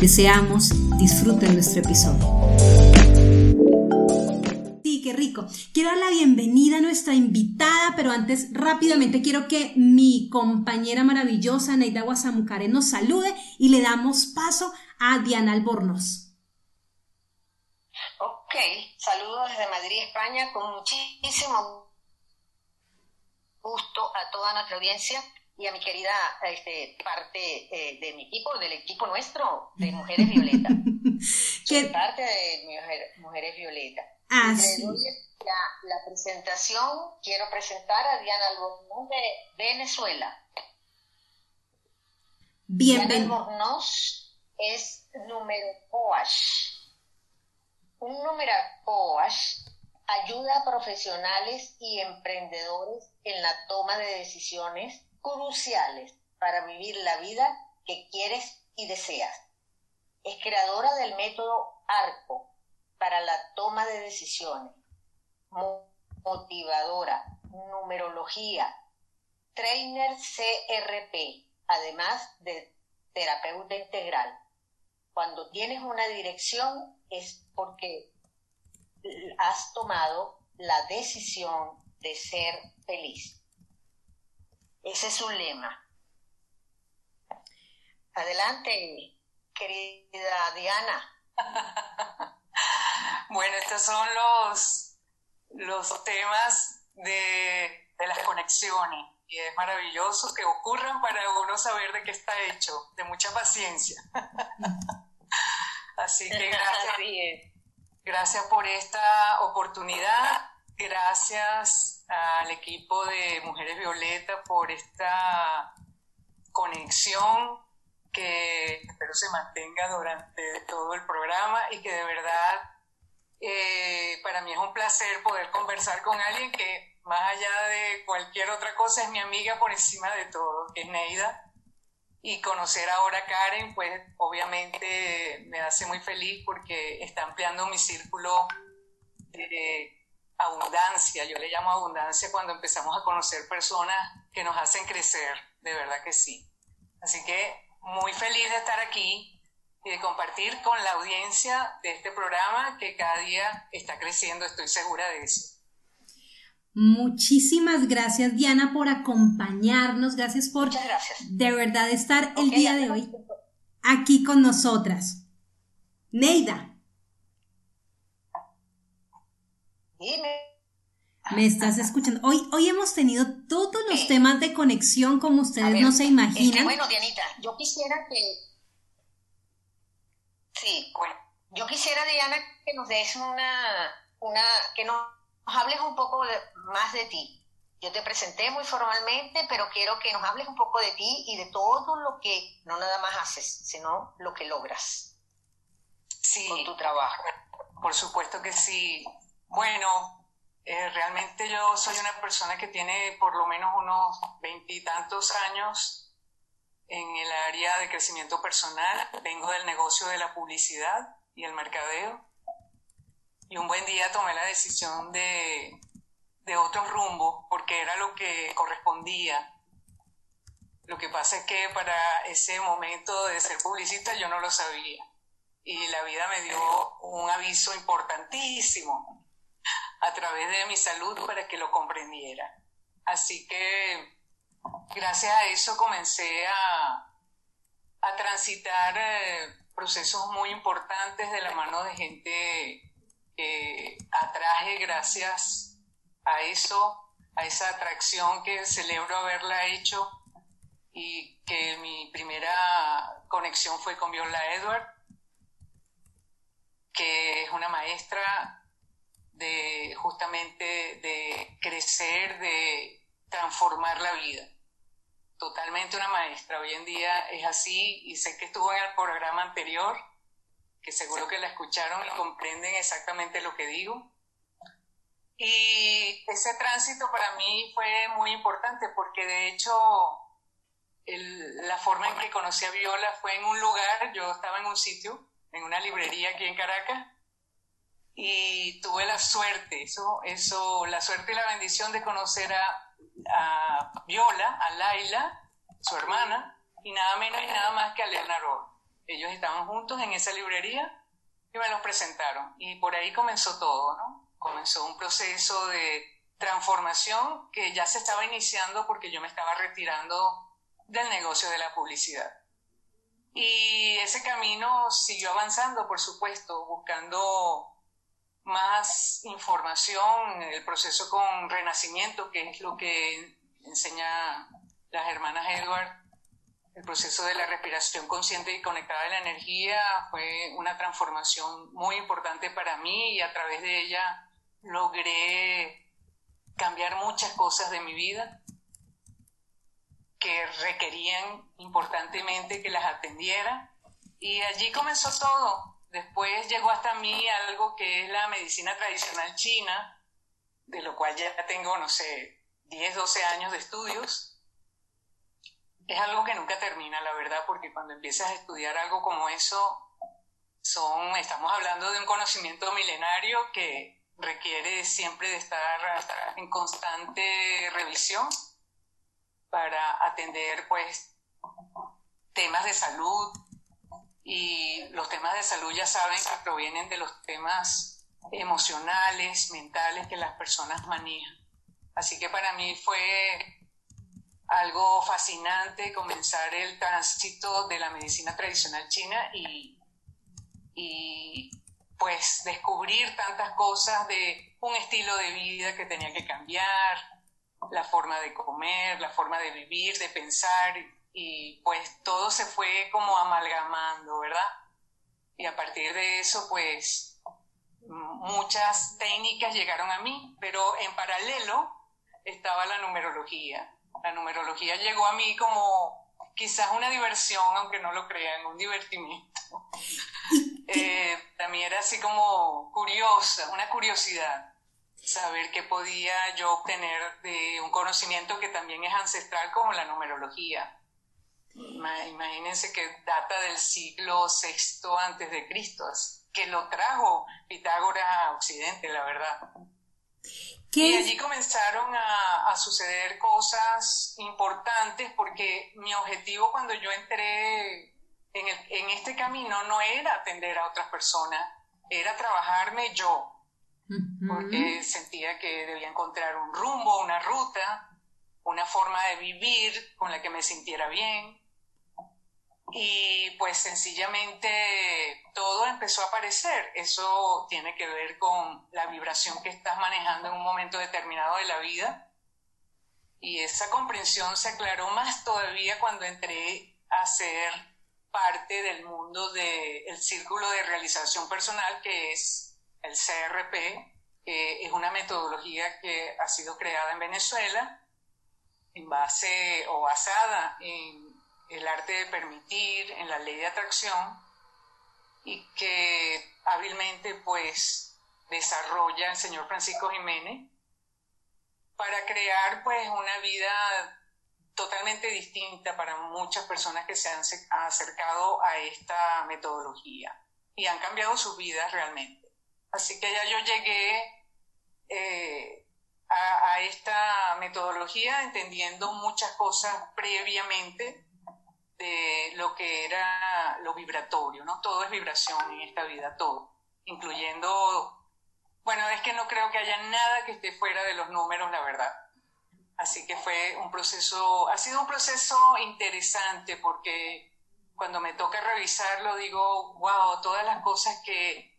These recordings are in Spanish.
Deseamos disfruten nuestro episodio. Sí, qué rico. Quiero dar la bienvenida a nuestra invitada, pero antes rápidamente quiero que mi compañera maravillosa Neida Guasamucare nos salude y le damos paso a Diana Albornoz. Ok, saludos desde Madrid, España, con muchísimo gusto a toda nuestra audiencia y a mi querida este, parte eh, de mi equipo, del equipo nuestro de Mujeres Violeta. Soy parte de Mujeres Violeta. Ah, la, la, presentación, quiero presentar a Diana Albornoz de Venezuela. Bienvenido. Diana Albornoz es número coach. Un número coach ayuda a profesionales y emprendedores en la toma de decisiones cruciales para vivir la vida que quieres y deseas. Es creadora del método ARCO para la toma de decisiones, motivadora, numerología, trainer CRP, además de terapeuta integral. Cuando tienes una dirección es porque has tomado la decisión de ser feliz. Ese es un lema. Adelante, querida Diana. bueno, estos son los, los temas de, de las conexiones y es maravilloso que ocurran para uno saber de qué está hecho, de mucha paciencia. Así que gracias, gracias por esta oportunidad, gracias al equipo de Mujeres Violeta por esta conexión que espero se mantenga durante todo el programa y que de verdad eh, para mí es un placer poder conversar con alguien que más allá de cualquier otra cosa es mi amiga por encima de todo, que es Neida. Y conocer ahora a Karen, pues obviamente me hace muy feliz porque está ampliando mi círculo de abundancia, yo le llamo abundancia cuando empezamos a conocer personas que nos hacen crecer, de verdad que sí. Así que muy feliz de estar aquí y de compartir con la audiencia de este programa que cada día está creciendo, estoy segura de eso. Muchísimas gracias Diana por acompañarnos, gracias por de verdad estar el día de hoy aquí con nosotras. Neida, Me estás escuchando. Hoy, hoy hemos tenido todos los temas de conexión como ustedes no se imaginan. bueno, Dianita, yo quisiera que... Sí, bueno, yo quisiera, Diana, que nos des una... una que nos, hables un poco más de ti. Yo te presenté muy formalmente, pero quiero que nos hables un poco de ti y de todo lo que no nada más haces, sino lo que logras sí, con tu trabajo. Por supuesto que sí. Bueno, eh, realmente yo soy una persona que tiene por lo menos unos veintitantos años en el área de crecimiento personal. Vengo del negocio de la publicidad y el mercadeo. Y un buen día tomé la decisión de, de otro rumbo porque era lo que correspondía. Lo que pasa es que para ese momento de ser publicista yo no lo sabía. Y la vida me dio un aviso importantísimo a través de mi salud para que lo comprendiera. Así que gracias a eso comencé a, a transitar eh, procesos muy importantes de la mano de gente que atraje gracias a eso, a esa atracción que celebro haberla hecho y que mi primera conexión fue con Viola Edward, que es una maestra de justamente de crecer, de transformar la vida. Totalmente una maestra. Hoy en día es así y sé que estuvo en el programa anterior, que seguro que la escucharon y comprenden exactamente lo que digo. Y ese tránsito para mí fue muy importante porque de hecho la forma en que conocí a Viola fue en un lugar, yo estaba en un sitio, en una librería aquí en Caracas, y tuve la suerte, eso, eso, la suerte y la bendición de conocer a, Viola, a Laila, su hermana, y nada menos y nada más que a Leonardo. Ellos estaban juntos en esa librería y me los presentaron. Y por ahí comenzó todo, ¿no? Comenzó un proceso de transformación que ya se estaba iniciando porque yo me estaba retirando del negocio de la publicidad. Y ese camino siguió avanzando, por supuesto, buscando más información, el proceso con renacimiento, que es lo que enseña las hermanas Edward, el proceso de la respiración consciente y conectada de la energía fue una transformación muy importante para mí y a través de ella logré cambiar muchas cosas de mi vida que requerían importantemente que las atendiera. Y allí comenzó todo. Después llegó hasta mí algo que es la medicina tradicional china, de lo cual ya tengo, no sé, 10, 12 años de estudios. Es algo que nunca termina, la verdad, porque cuando empiezas a estudiar algo como eso, son, estamos hablando de un conocimiento milenario que requiere siempre de estar en constante revisión para atender pues temas de salud y los temas de salud ya saben que provienen de los temas emocionales, mentales que las personas manejan. Así que para mí fue algo fascinante comenzar el tránsito de la medicina tradicional china y, y pues descubrir tantas cosas de un estilo de vida que tenía que cambiar, la forma de comer, la forma de vivir, de pensar, y pues todo se fue como amalgamando, ¿verdad? Y a partir de eso, pues muchas técnicas llegaron a mí, pero en paralelo estaba la numerología. La numerología llegó a mí como quizás una diversión, aunque no lo crean, un divertimiento. eh, también era así como curiosa, una curiosidad saber qué podía yo obtener de un conocimiento que también es ancestral como la numerología. Imagínense que data del siglo VI antes de Cristo, que lo trajo Pitágoras a Occidente, la verdad. Y allí comenzaron a, suceder cosas importantes porque mi objetivo cuando yo entré en, en este camino no era atender a otras personas, era trabajarme yo, porque sentía que debía encontrar un rumbo, una ruta, una forma de vivir con la que me sintiera bien. Y pues sencillamente todo empezó a aparecer. Eso tiene que ver con la vibración que estás manejando en un momento determinado de la vida. Y esa comprensión se aclaró más todavía cuando entré a ser parte del mundo del círculo de realización personal que es el CRP, que es una metodología que ha sido creada en Venezuela en base o basada en el arte de permitir, en la ley de atracción, y que hábilmente pues desarrolla el señor Francisco Jiménez para crear pues una vida totalmente distinta para muchas personas que se han acercado a esta metodología y han cambiado sus vidas realmente. Así que ya yo llegué eh, a, esta metodología entendiendo muchas cosas previamente de lo que era lo vibratorio, ¿no? Todo es vibración en esta vida, todo, incluyendo, bueno, es que no creo que haya nada que esté fuera de los números, la verdad. Así que fue un proceso, ha sido un proceso interesante porque cuando me toca revisarlo digo, wow, todas las cosas que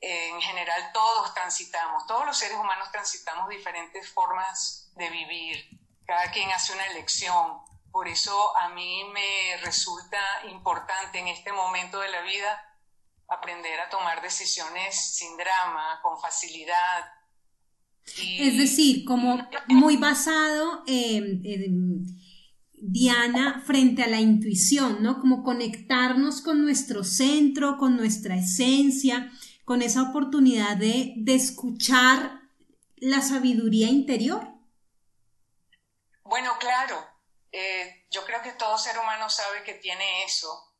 en general todos transitamos, todos los seres humanos transitamos diferentes formas de vivir, cada quien hace una elección. Por eso a mí me resulta importante en este momento de la vida aprender a tomar decisiones sin drama, con facilidad. Es decir, como muy basado en, Diana, frente a la intuición, ¿no? Como conectarnos con nuestro centro, con nuestra esencia, con esa oportunidad de, de escuchar la sabiduría interior. Bueno, claro, eh, yo creo que todo ser humano sabe que tiene eso,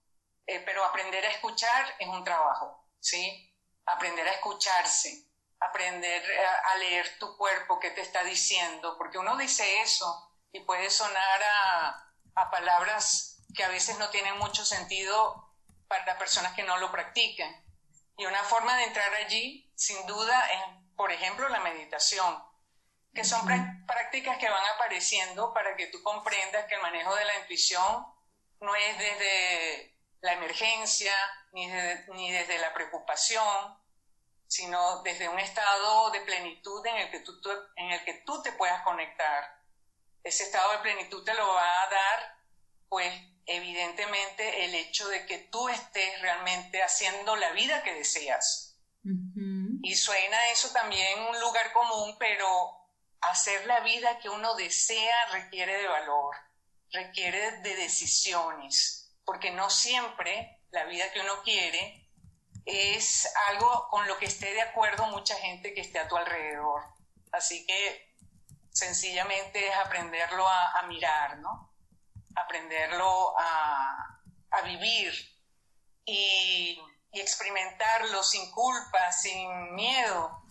eh, pero aprender a escuchar es un trabajo, ¿sí? Aprender a escucharse, aprender a, leer tu cuerpo, qué te está diciendo, porque uno dice eso y puede sonar a, a palabras que a veces no tienen mucho sentido para personas que no lo practican. Y una forma de entrar allí, sin duda, es, por ejemplo, la meditación que son prácticas que van apareciendo para que tú comprendas que el manejo de la intuición no es desde la emergencia ni, ni desde la preocupación, sino desde un estado de plenitud en el, que tú, en el que tú te puedas conectar. Ese estado de plenitud te lo va a dar, pues, evidentemente el hecho de que tú estés realmente haciendo la vida que deseas. Y suena eso también un lugar común, pero hacer la vida que uno desea requiere de valor, requiere de decisiones, porque no siempre la vida que uno quiere es algo con lo que esté de acuerdo mucha gente que esté a tu alrededor. Así que sencillamente es aprenderlo a, mirar, ¿no? Aprenderlo a, vivir y, y experimentarlo sin culpa, sin miedo,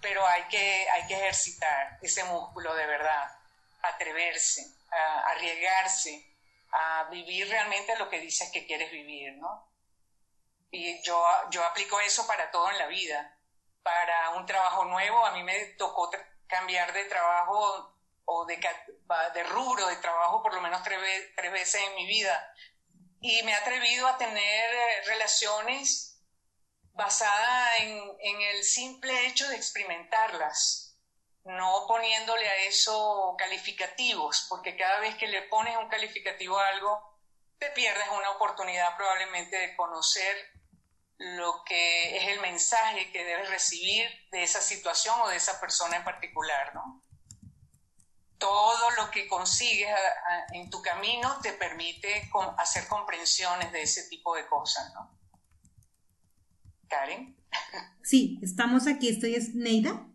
pero hay que, hay que ejercitar ese músculo de verdad, atreverse, a, arriesgarse, a vivir realmente lo que dices que quieres vivir, ¿no? Y yo, yo aplico eso para todo en la vida. Para un trabajo nuevo, a mí me tocó cambiar de trabajo o de, de rubro de trabajo por lo menos tres, tres veces en mi vida. Y me he atrevido a tener eh, relaciones basada en, el simple hecho de experimentarlas, no poniéndole a eso calificativos, porque cada vez que le pones un calificativo a algo, te pierdes una oportunidad probablemente de conocer lo que es el mensaje que debes recibir de esa situación o de esa persona en particular, ¿no? Todo lo que consigues en tu camino te permite hacer comprensiones de ese tipo de cosas, ¿no? Karen. Sí, estamos aquí. Estoy es Neida.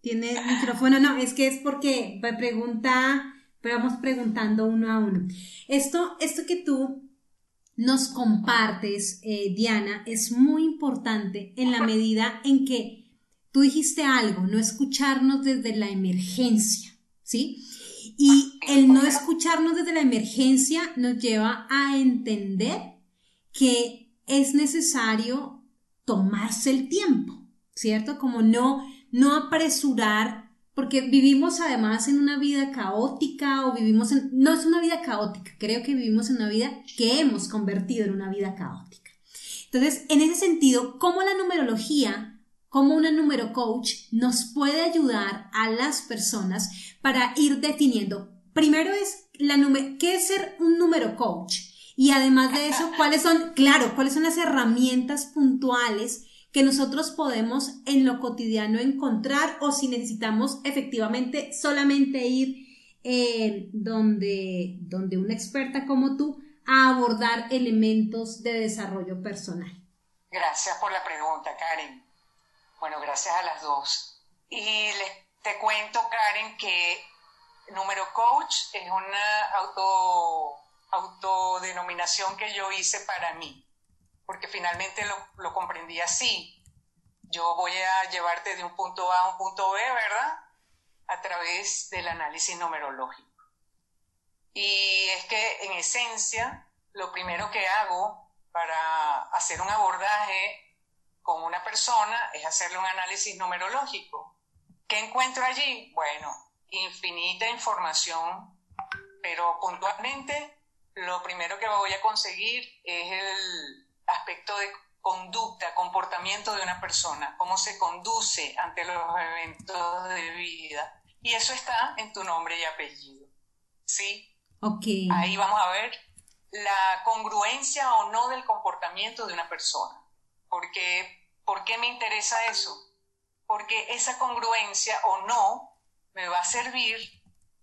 ¿Tiene micrófono? No, es que es porque me pregunta, vamos preguntando uno a uno. Esto, esto que tú nos compartes, eh, Diana, es muy importante en la medida en que tú dijiste algo, no escucharnos desde la emergencia, ¿sí? Y el no escucharnos desde la emergencia nos lleva a entender que es necesario tomarse el tiempo, ¿cierto? Como no, no apresurar, porque vivimos además en una vida caótica o vivimos en, no es una vida caótica, creo que vivimos en una vida que hemos convertido en una vida caótica. Entonces, en ese sentido, ¿cómo la numerología, como una número coach nos puede ayudar a las personas para ir definiendo? Primero es la ¿qué es ser un número coach? Y además de eso, ¿cuáles son, claro, cuáles son las herramientas puntuales que nosotros podemos en lo cotidiano encontrar o si necesitamos efectivamente solamente ir eh, donde, donde una experta como tú a abordar elementos de desarrollo personal? Gracias por la pregunta, Karen. Bueno, gracias a las dos. Y te cuento, Karen, que Número Coach es una auto autodenominación que yo hice para mí, porque finalmente lo, lo comprendí así. Yo voy a llevarte de un punto A a un punto B, ¿verdad? A través del análisis numerológico. Y es que en esencia, lo primero que hago para hacer un abordaje con una persona es hacerle un análisis numerológico. ¿Qué encuentro allí? Bueno, infinita información, pero puntualmente lo primero que voy a conseguir es el aspecto de conducta, comportamiento de una persona, cómo se conduce ante los eventos de vida. Y eso está en tu nombre y apellido. ¿Sí? Ok. Ahí vamos a ver la congruencia o no del comportamiento de una persona. Porque, ¿Por qué me interesa eso? Porque esa congruencia o no me va a servir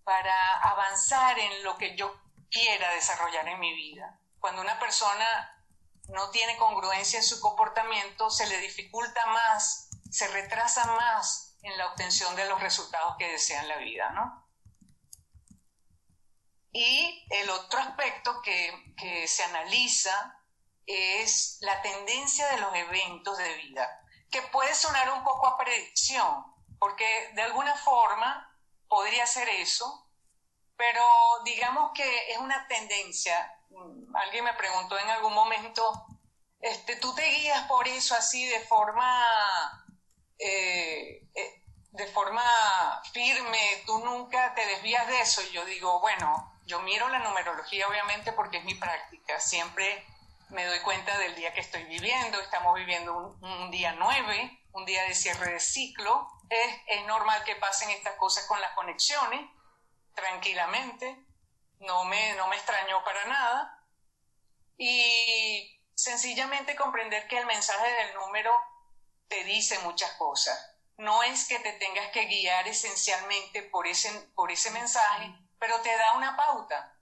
para avanzar en lo que yo quiera desarrollar en mi vida. Cuando una persona no tiene congruencia en su comportamiento, se le dificulta más, se retrasa más en la obtención de los resultados que desea en la vida, ¿no? Y el otro aspecto que, que se analiza es la tendencia de los eventos de vida, que puede sonar un poco a predicción, porque de alguna forma podría ser eso, pero digamos que es una tendencia. Alguien me preguntó en algún momento, este, ¿tú te guías por eso así de forma, eh, eh, de forma firme? ¿Tú nunca te desvías de eso? Y yo digo, bueno, yo miro la numerología obviamente porque es mi práctica. Siempre me doy cuenta del día que estoy viviendo. Estamos viviendo un, un día nueve, un día de cierre de ciclo. Es, es normal que pasen estas cosas con las conexiones tranquilamente, no me, no me extrañó para nada. Y sencillamente comprender que el mensaje del número te dice muchas cosas. No es que te tengas que guiar esencialmente por ese, por ese mensaje, pero te da una pauta.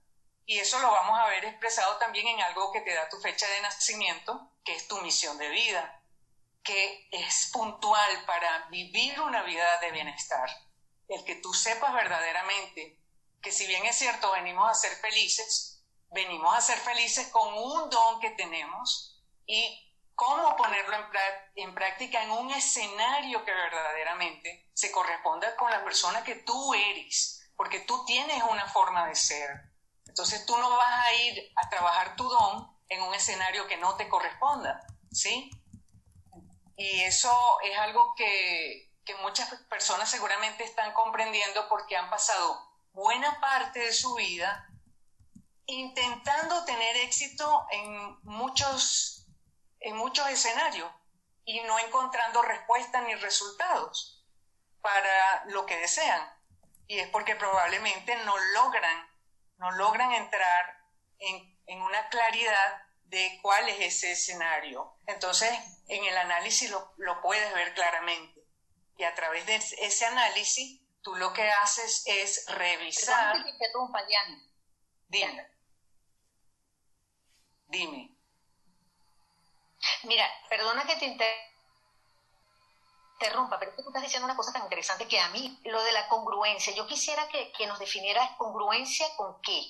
Y eso lo vamos a ver expresado también en algo que te da tu fecha de nacimiento, que es tu misión de vida, que es puntual para vivir una vida de bienestar. El que tú sepas verdaderamente que si bien es cierto, venimos a ser felices, venimos a ser felices con un don que tenemos y cómo ponerlo en, práctica en un escenario que verdaderamente se corresponda con la persona que tú eres, porque tú tienes una forma de ser. Entonces tú no vas a ir a trabajar tu don en un escenario que no te corresponda, ¿sí? Y eso es algo que, que muchas personas seguramente están comprendiendo porque han pasado buena parte de su vida intentando tener éxito en muchos, en muchos escenarios y no encontrando respuestas ni resultados para lo que desean. Y es porque probablemente no logran, no logran entrar en, en una claridad de cuál es ese escenario. Entonces, en el análisis lo, lo puedes ver claramente. Y a través de ese análisis tú lo que haces es revisar. Dime. Dime. Mira, perdona que te interrumpa, pero es que tú estás diciendo una cosa tan interesante que a mí, lo de la congruencia, yo quisiera que, nos definieras congruencia con qué.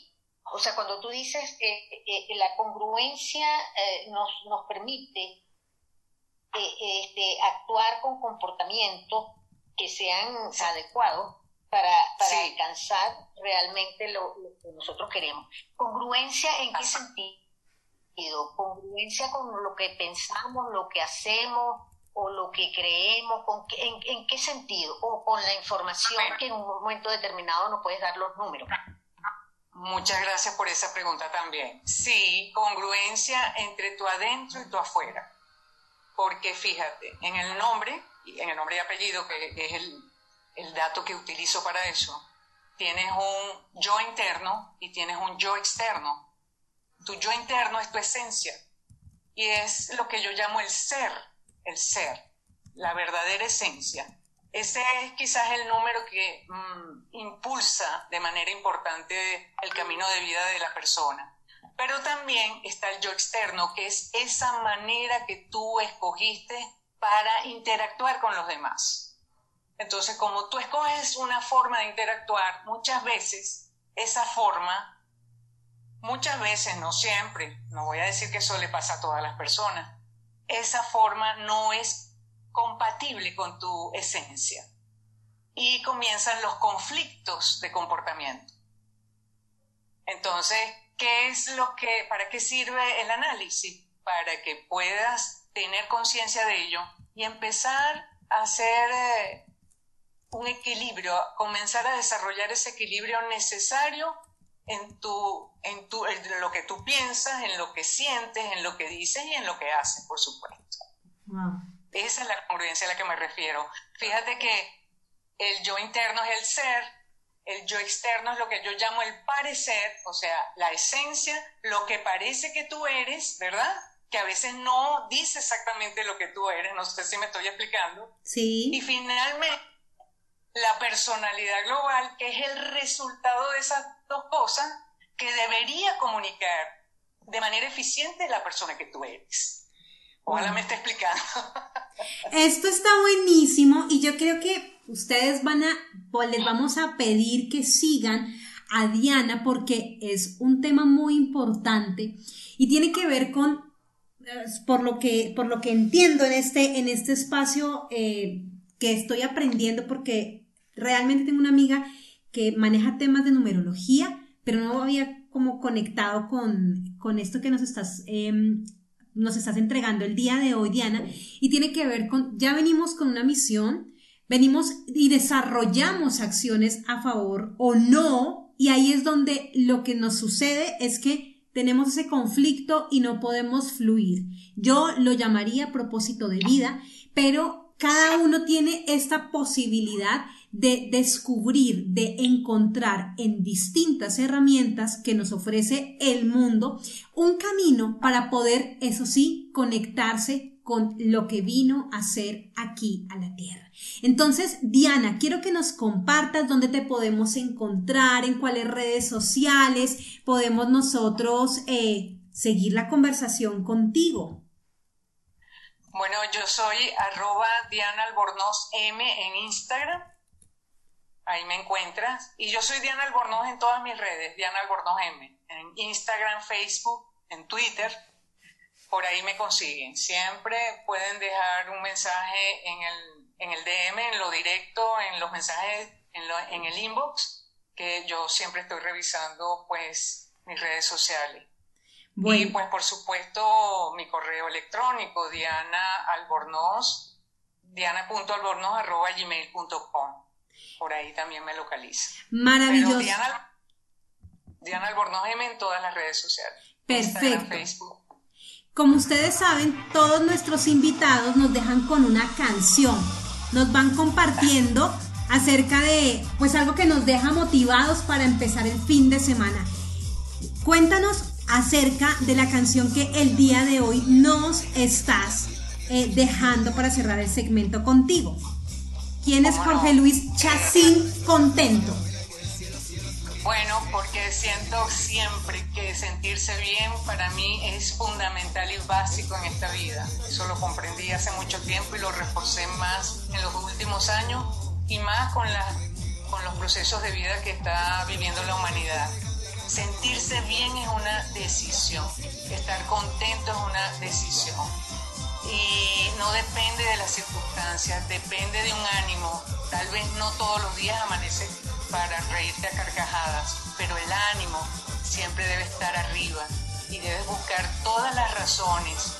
O sea, cuando tú dices eh, eh, la congruencia eh, nos, nos permite este, actuar con comportamiento que sean adecuados para, para alcanzar realmente lo, que nosotros queremos. ¿Congruencia en qué sentido? ¿Congruencia con lo que pensamos, lo que hacemos o lo que creemos? Con en, ¿En qué sentido? ¿O con la información que en un momento determinado no puedes dar los números? Muchas gracias por esa pregunta también. Sí, congruencia entre tu adentro y tu afuera. Porque fíjate, en el nombre en el nombre y apellido, que es el, dato que utilizo para eso, tienes un yo interno y tienes un yo externo. Tu yo interno es tu esencia y es lo que yo llamo el ser, el ser, la verdadera esencia. Ese es quizás el número que mm, impulsa de manera importante el camino de vida de la persona. Pero también está el yo externo, que es esa manera que tú escogiste para interactuar con los demás. Entonces, como tú escoges una forma de interactuar, muchas veces esa forma, muchas veces, no siempre, no voy a decir que eso le pasa a todas las personas, esa forma no es compatible con tu esencia. Y comienzan los conflictos de comportamiento. Entonces, ¿qué es lo que, para qué sirve el análisis? Para que puedas tener conciencia de ello y empezar a hacer eh, un equilibrio, comenzar a desarrollar ese equilibrio necesario en, tu, en, tu, en lo que tú piensas, en lo que sientes, en lo que dices y en lo que haces, por supuesto. Esa es la congruencia a la que me refiero. Fíjate que el yo interno es el ser, el yo externo es lo que yo llamo el parecer, o sea, la esencia, lo que parece que tú eres, ¿verdad? Que a veces no dice exactamente lo que tú eres, no sé si me estoy explicando. Sí. Y finalmente, la personalidad global, que es el resultado de esas dos cosas que debería comunicar de manera eficiente la persona que tú eres. Ojalá me esté explicando. Esto está buenísimo y yo creo que ustedes van a, les vamos a pedir que sigan a Diana porque es un tema muy importante y tiene que ver con, por lo que, por lo que entiendo en este, en este espacio eh, que estoy aprendiendo, porque realmente tengo una amiga que maneja temas de numerología, pero no había como conectado con, con esto que nos estás, em, nos estás entregando el día de hoy, Diana, y tiene que ver con, ya venimos con una misión, venimos y desarrollamos acciones a favor o no, y ahí es donde lo que nos sucede es que tenemos ese conflicto y no podemos fluir. Yo lo llamaría propósito de vida, pero cada uno tiene esta posibilidad de descubrir, de encontrar en distintas herramientas que nos ofrece el mundo un camino para poder, eso sí, conectarse con lo que vino a ser aquí a la tierra. Entonces, Diana, quiero que nos compartas dónde te podemos encontrar, en cuáles redes sociales podemos nosotros eh, seguir la conversación contigo. Bueno, yo soy arroba Diana Albornoz M en Instagram. Ahí me encuentras. Y yo soy Diana Albornoz en todas mis redes, Diana Albornoz M. En Instagram, Facebook, en Twitter por ahí me consiguen. Siempre pueden dejar un mensaje en el, en el DM, en lo directo, en los mensajes, en, lo, en el inbox, que yo siempre estoy revisando pues mis redes sociales. Y pues por supuesto mi correo electrónico, Diana Albornoz, diana.albornoz arroba gmail.com. Por ahí también me localiza. Maravilloso. Diana, Diana Albornoz M en todas las redes sociales. Perfecto. Facebook. Como ustedes saben, todos nuestros invitados nos dejan con una canción. Nos van compartiendo acerca de pues algo que nos deja motivados para empezar el fin de semana. Cuéntanos acerca de la canción que el día de hoy nos estás eh, dejando para cerrar el segmento contigo. ¿Quién es Jorge Luis Chacín Contento? Bueno, porque siento siempre que sentirse bien para mí es fundamental y básico en esta vida. Eso lo comprendí hace mucho tiempo y lo reforcé más en los últimos años y más con, con los procesos de vida que está viviendo la humanidad. Sentirse bien es una decisión, estar contento es una decisión y no depende de las circunstancias, depende de un ánimo. Tal vez no todos los días amanece para reírte a carcajadas, pero el ánimo siempre debe estar arriba y debes buscar todas las razones,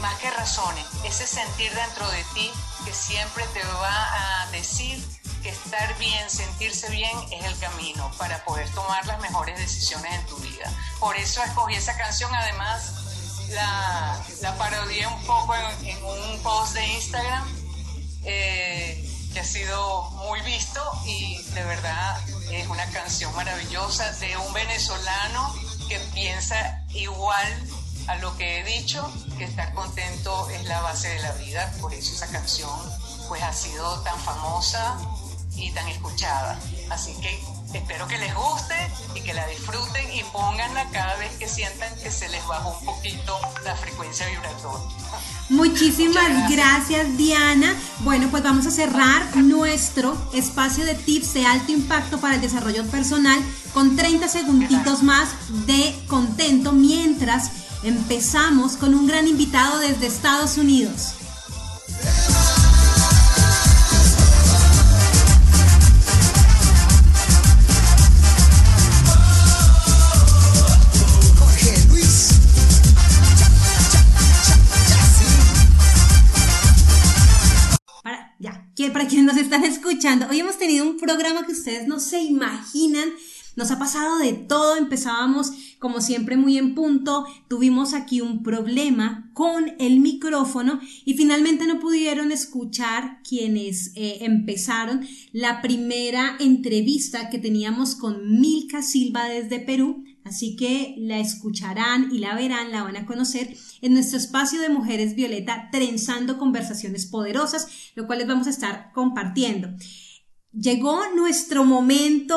más que razones, ese sentir dentro de ti que siempre te va a decir que estar bien, sentirse bien es el camino para poder tomar las mejores decisiones en tu vida. Por eso escogí esa canción, además la, la parodié un poco en, un post de Instagram. Eh, que ha sido muy visto y de verdad es una canción maravillosa de un venezolano que piensa igual a lo que he dicho, que estar contento es la base de la vida, por eso esa canción pues ha sido tan famosa y tan escuchada. Así que espero que les guste y que la disfruten y pónganla cada vez que sientan que se les bajó un poquito la frecuencia vibratoria. Muchísimas gracias. Diana. Bueno, pues vamos a cerrar nuestro espacio de tips de alto impacto para el desarrollo personal con 30 segunditos más de contento mientras empezamos con un gran invitado desde Estados Unidos. Están escuchando, hoy hemos tenido un programa que ustedes no se imaginan. Nos ha pasado de todo, empezábamos como siempre muy en punto, tuvimos aquí un problema con el micrófono y finalmente no pudieron escuchar quienes eh, empezaron. La primera entrevista que teníamos con Milka Silva desde Perú Así que la escucharán y la verán, la van a conocer en nuestro espacio de Mujeres Violeta, trenzando conversaciones poderosas, lo cual les vamos a estar compartiendo. Llegó nuestro momento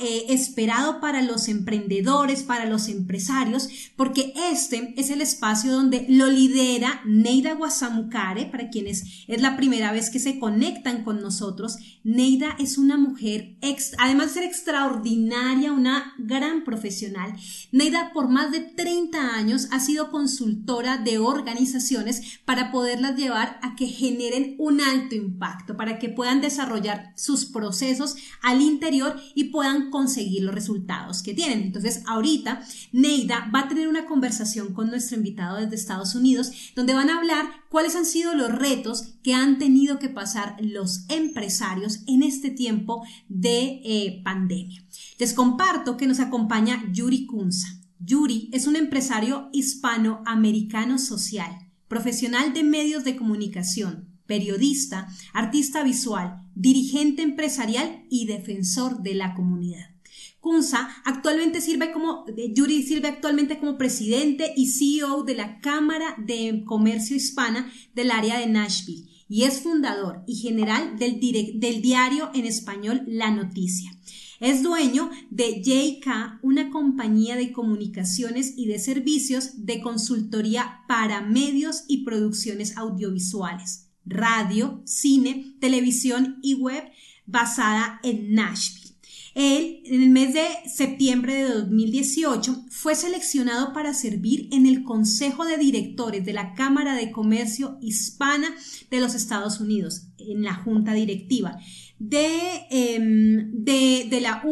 eh, esperado para los emprendedores, para los empresarios, porque este es el espacio donde lo lidera Neida Guasamukare, para quienes es la primera vez que se conectan con nosotros. Neida es una mujer, además de ser extraordinaria, una gran profesional. Neida por más de 30 años ha sido consultora de organizaciones para poderlas llevar a que generen un alto impacto, para que puedan desarrollar sus procesos al interior y puedan conseguir los resultados que tienen. Entonces, ahorita Neida va a tener una conversación con nuestro invitado desde Estados Unidos, donde van a hablar cuáles han sido los retos que han tenido que pasar los empresarios en este tiempo de eh, pandemia. Les comparto que nos acompaña Yuri Kunza. Yuri es un empresario hispanoamericano social, profesional de medios de comunicación, periodista, artista visual, dirigente empresarial y defensor de la comunidad. Kunza actualmente sirve como, eh, Yuri sirve actualmente como presidente y CEO de la Cámara de Comercio Hispana del área de Nashville y es fundador y general del, del diario en español La Noticia. Es dueño de JK, una compañía de comunicaciones y de servicios de consultoría para medios y producciones audiovisuales radio, cine, televisión y web basada en Nashville. Él, en el mes de septiembre de 2018, fue seleccionado para servir en el Consejo de Directores de la Cámara de Comercio Hispana de los Estados Unidos, en la Junta Directiva de, em, de, de la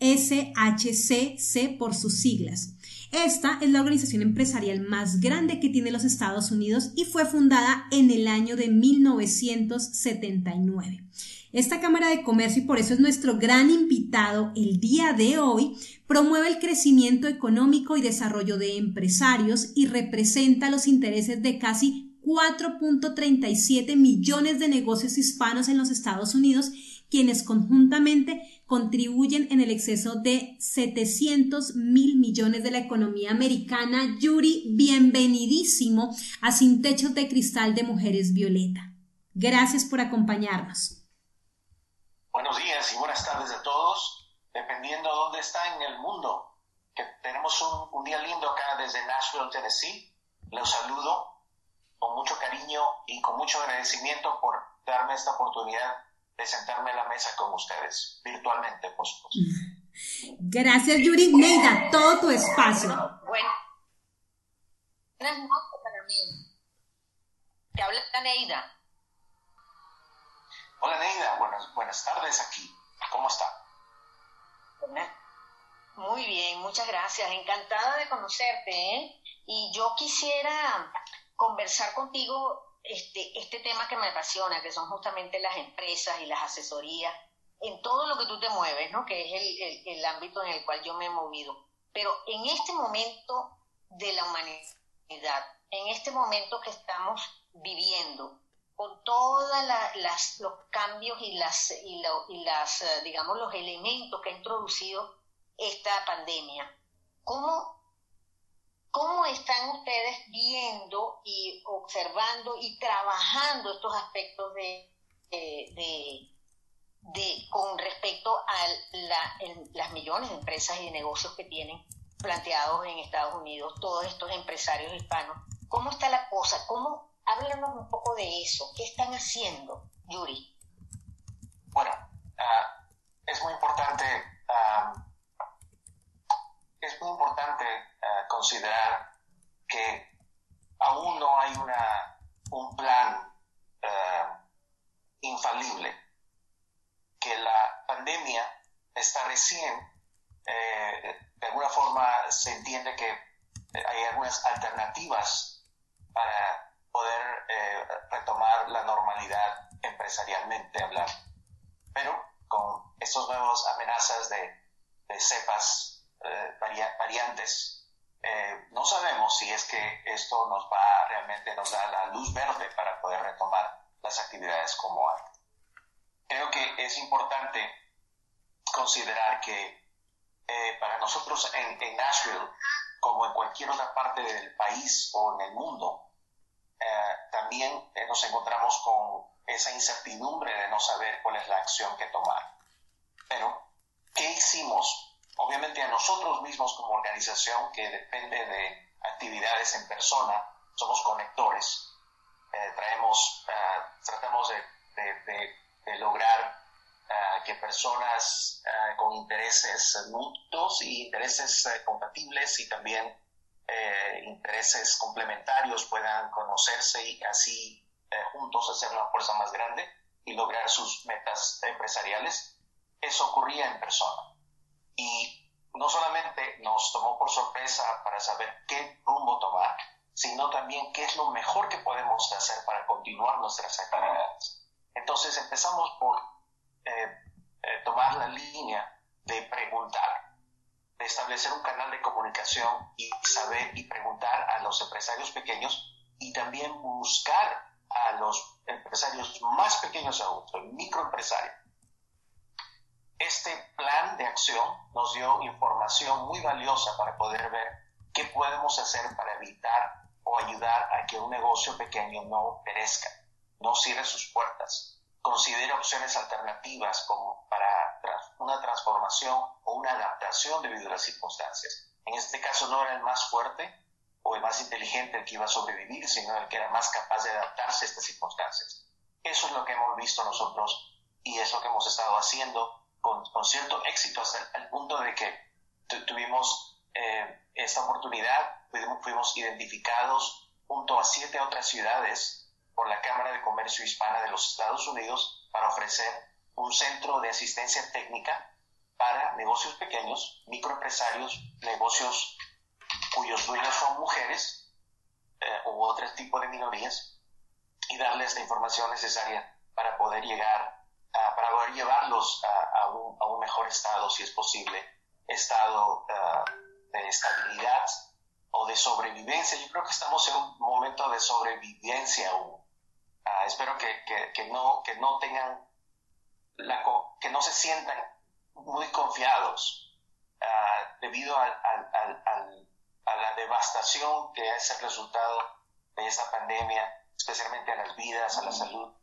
USHCC por sus siglas. Esta es la organización empresarial más grande que tiene los Estados Unidos y fue fundada en el año de 1979. Esta Cámara de Comercio, y por eso es nuestro gran invitado el día de hoy, promueve el crecimiento económico y desarrollo de empresarios y representa los intereses de casi 4.37 millones de negocios hispanos en los Estados Unidos, quienes conjuntamente contribuyen en el exceso de 700 mil millones de la economía americana. Yuri, bienvenidísimo a Sin Techos de Cristal de Mujeres Violeta. Gracias por acompañarnos. Buenos días y buenas tardes a todos, dependiendo de dónde está en el mundo. Que tenemos un, un día lindo acá desde Nashville, Tennessee. Los saludo con mucho cariño y con mucho agradecimiento por darme esta oportunidad de sentarme a la mesa con ustedes, virtualmente, por supuesto. Gracias, Yuri. Neida, todo tu espacio. Bueno, buenas noches para mí. Te habla Neida. Hola, Neida. Buenas, buenas tardes aquí. ¿Cómo está? Muy bien, muchas gracias. Encantada de conocerte. ¿eh? Y yo quisiera conversar contigo este, este tema que me apasiona, que son justamente las empresas y las asesorías, en todo lo que tú te mueves, ¿no? que es el, el, ámbito en el cual yo me he movido. Pero en este momento de la humanidad, en este momento que estamos viviendo, con todos los cambios y las, y, y las, eh, digamos, los elementos que ha introducido esta pandemia, ¿cómo ¿Cómo están ustedes viendo y observando y trabajando estos aspectos de, de, con respecto a las millones de empresas y de negocios que tienen planteados en Estados Unidos todos estos empresarios hispanos? ¿Cómo está la cosa? ¿Cómo? Háblanos un poco de eso. ¿Qué están haciendo, Yuri? Bueno, ah, es muy importante, ah, es muy importante considerar que aún no hay una, un plan eh, infalible, que la pandemia está recién, eh, de alguna forma se entiende que hay algunas alternativas para poder eh, retomar la normalidad empresarialmente hablando. Pero con estas nuevas amenazas de, de cepas, variantes eh, no sabemos si es que esto nos va realmente nos da la luz verde para poder retomar las actividades como antes. Creo que es importante considerar que eh, para nosotros en, Nashville, como en cualquier otra parte del país o en el mundo, eh, también nos encontramos con esa incertidumbre de no saber cuál es la acción que tomar. Pero, ¿qué hicimos? Obviamente a nosotros mismos como organización, que depende de actividades en persona, somos conectores, traemos, tratamos de lograr que personas con intereses mutuos y intereses eh, compatibles y también eh, intereses complementarios puedan conocerse y así eh, juntos hacer una fuerza más grande y lograr sus metas empresariales. Eso ocurría en persona. Y no solamente nos tomó por sorpresa para saber qué rumbo tomar, sino también qué es lo mejor que podemos hacer para continuar nuestras actividades. Entonces empezamos por eh, eh, tomar la línea de preguntar, de establecer un canal de comunicación y saber y preguntar a los empresarios pequeños y también buscar a los empresarios más pequeños aún, el microempresario. Este plan de acción nos dio información muy valiosa para poder ver qué podemos hacer para evitar o ayudar a que un negocio pequeño no perezca, no cierre sus puertas, considera opciones alternativas como para una transformación o una adaptación debido a las circunstancias. En este caso no era el más fuerte o el más inteligente el que iba a sobrevivir, sino el que era más capaz de adaptarse a estas circunstancias. Eso es lo que hemos visto nosotros y es lo que hemos estado haciendo con, cierto éxito hasta el, punto de que tuvimos eh, esta oportunidad, fuimos, identificados junto a siete otras ciudades por la Cámara de Comercio Hispana de los Estados Unidos para ofrecer un centro de asistencia técnica para negocios pequeños, microempresarios, negocios cuyos dueños son mujeres eh, u otro tipo de minorías y darles la información necesaria para poder llegar, para poder llevarlos a, un, mejor estado, si es posible, estado eh, de estabilidad o de sobrevivencia. Yo creo que estamos en un momento de sobrevivencia aún Ah, espero que, que, no, que no tengan, la, que no se sientan muy confiados ah, debido a, a, la devastación que es el resultado de esta pandemia, especialmente a las vidas, a la salud,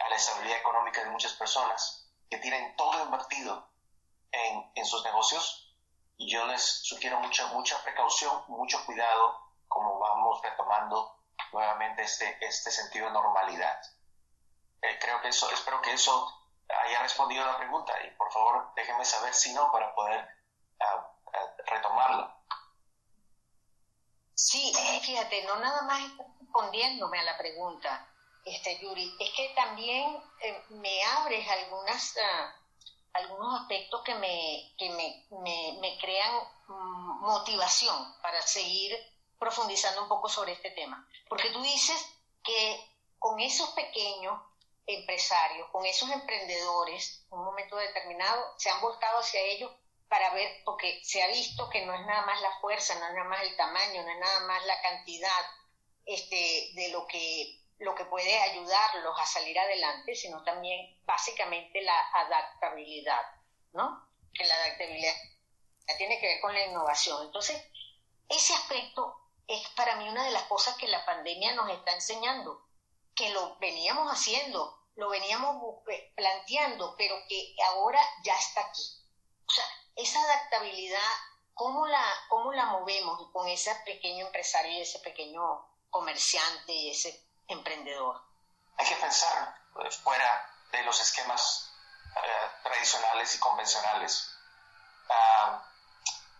a la estabilidad económica de muchas personas que tienen todo invertido en, en sus negocios. Y yo les sugiero mucha, mucha precaución, mucho cuidado como vamos retomando nuevamente este, este sentido de normalidad. Eh, creo que eso, espero que eso haya respondido a la pregunta y por favor déjenme saber si no para poder uh, retomarlo. Sí, fíjate, no nada más respondiéndome a la pregunta, este, Yuri, es que también eh, me abres algunas, ah, algunos aspectos que, me, que me, me, crean mm, motivación para seguir profundizando un poco sobre este tema. Porque tú dices que con esos pequeños empresarios, con esos emprendedores, en un momento determinado, se han volcado hacia ellos para ver, porque se ha visto que no es nada más la fuerza, no es nada más el tamaño, no es nada más la cantidad este, de lo que, lo que puede ayudarlos a salir adelante, sino también básicamente la adaptabilidad, ¿no? Que la adaptabilidad tiene que ver con la innovación. Entonces, ese aspecto es para mí una de las cosas que la pandemia nos está enseñando, que lo veníamos haciendo, lo veníamos eh, planteando, pero que ahora ya está aquí. O sea, esa adaptabilidad, ¿cómo la, cómo la movemos con ese pequeño empresario y ese pequeño comerciante y ese emprendedor? Hay que pensar pues, fuera de los esquemas eh, tradicionales y convencionales. Ah,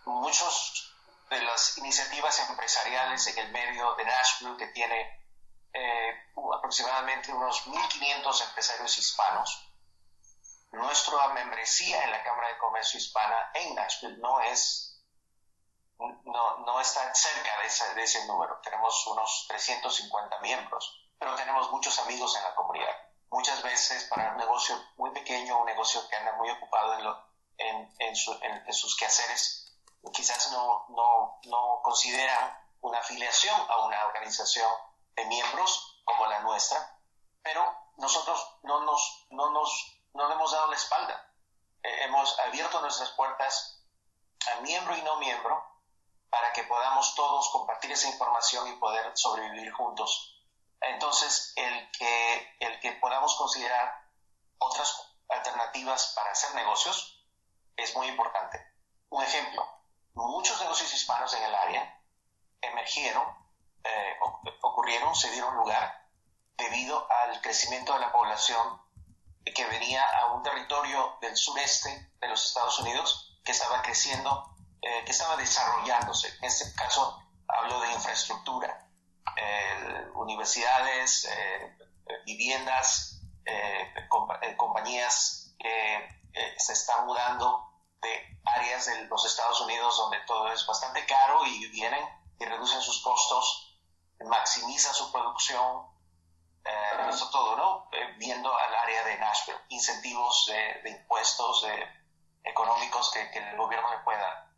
muchos de las iniciativas empresariales en el medio de Nashville, que tiene eh, aproximadamente unos 1.500 empresarios hispanos. Nuestra membresía en la Cámara de Comercio Hispana en Nashville no es, no, no está cerca de ese, de ese número. Tenemos unos 350 miembros, pero tenemos muchos amigos en la comunidad. Muchas veces para un negocio muy pequeño, un negocio que anda muy ocupado en, en, en sus quehaceres, quizás no, no, no consideran una afiliación a una organización de miembros como la nuestra, pero nosotros no nos, no nos, no le hemos dado la espalda. Eh, hemos abierto nuestras puertas a miembro y no miembro para que podamos todos compartir esa información y poder sobrevivir juntos Entonces, el que, el que podamos considerar otras alternativas para hacer negocios es muy importante. Un ejemplo, muchos negocios hispanos en el área emergieron, eh, ocurrieron, se dieron lugar debido al crecimiento de la población que venía a un territorio del sureste de los Estados Unidos que estaba creciendo, eh, que estaba desarrollándose. En este caso hablo de infraestructura, eh, universidades, viviendas, compañías que se están mudando de áreas de los Estados Unidos donde todo es bastante caro y vienen y reducen sus costos, maximizan su producción, eh, eso todo, ¿no? Eh, viendo al área de Nashville, incentivos de, impuestos económicos que, el gobierno le pueda dar.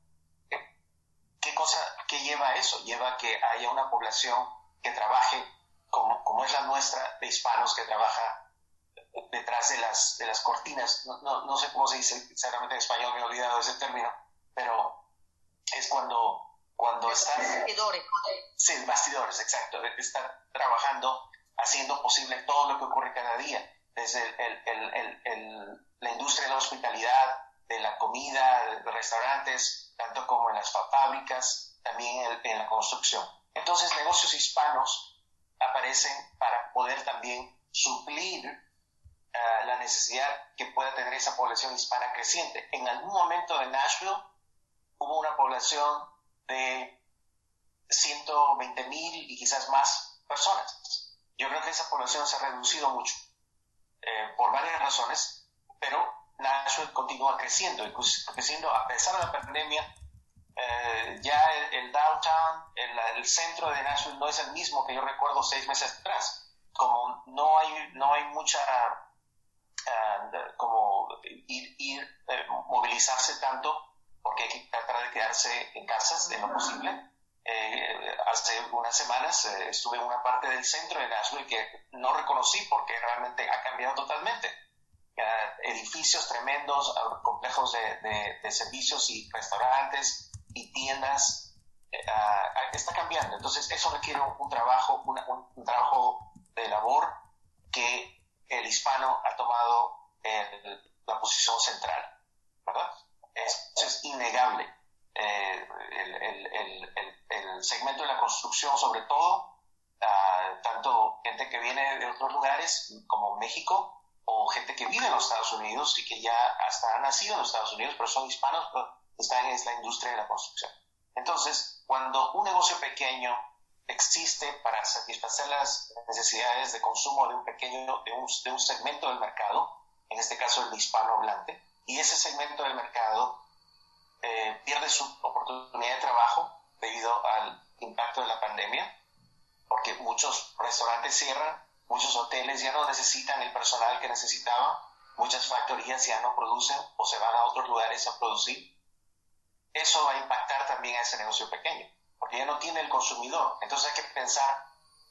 ¿Qué, cosa, qué lleva a eso? Lleva a que haya una población que trabaje como, como es la nuestra, de hispanos que trabaja detrás de las, de las cortinas. No, no, no, sé cómo se dice sinceramente en español, me he olvidado ese término, pero es cuando, cuando están... Bastidores. Sí, bastidores, exacto. Estar trabajando, haciendo posible todo lo que ocurre cada día, desde el, el, el, la industria de la hospitalidad, de la comida, de restaurantes, tanto como en las fábricas, también en la construcción. Entonces, negocios hispanos aparecen para poder también suplir la necesidad que pueda tener esa población hispana creciente. En algún momento en Nashville hubo una población de 120 mil y quizás más personas. Yo creo que esa población se ha reducido mucho eh, por varias razones, pero Nashville continúa creciendo, creciendo a pesar de la pandemia. Eh, ya el, downtown, el, el, centro de Nashville no es el mismo que yo recuerdo seis meses atrás. Como no hay, no hay mucha como ir, ir eh, movilizarse tanto porque hay que tratar de quedarse en casas de lo posible. Eh, hace unas semanas eh, estuve en una parte del centro de Nashville que no reconocí porque realmente ha cambiado totalmente. Edificios tremendos, complejos de, de, servicios y restaurantes y tiendas, está cambiando. Entonces eso requiere un, trabajo, un trabajo de labor que el hispano ha tomado la posición central, ¿verdad? Es innegable. Eh, el, segmento de la construcción, sobre todo, ah, tanto gente que viene de otros lugares como México o gente que vive en los Estados Unidos y que ya hasta han nacido en los Estados Unidos, pero son hispanos, pero están en la industria de la construcción. Entonces, cuando un negocio pequeño existe para satisfacer las necesidades de consumo de un pequeño, de un, de un segmento del mercado, en este caso el hispanohablante, y ese segmento del mercado eh, pierde su oportunidad de trabajo debido al impacto de la pandemia, porque muchos restaurantes cierran, muchos hoteles ya no necesitan el personal que necesitaban, muchas factorías ya no producen o se van a otros lugares a producir. Eso va a impactar también a ese negocio pequeño porque ya no tiene el consumidor. Entonces hay que pensar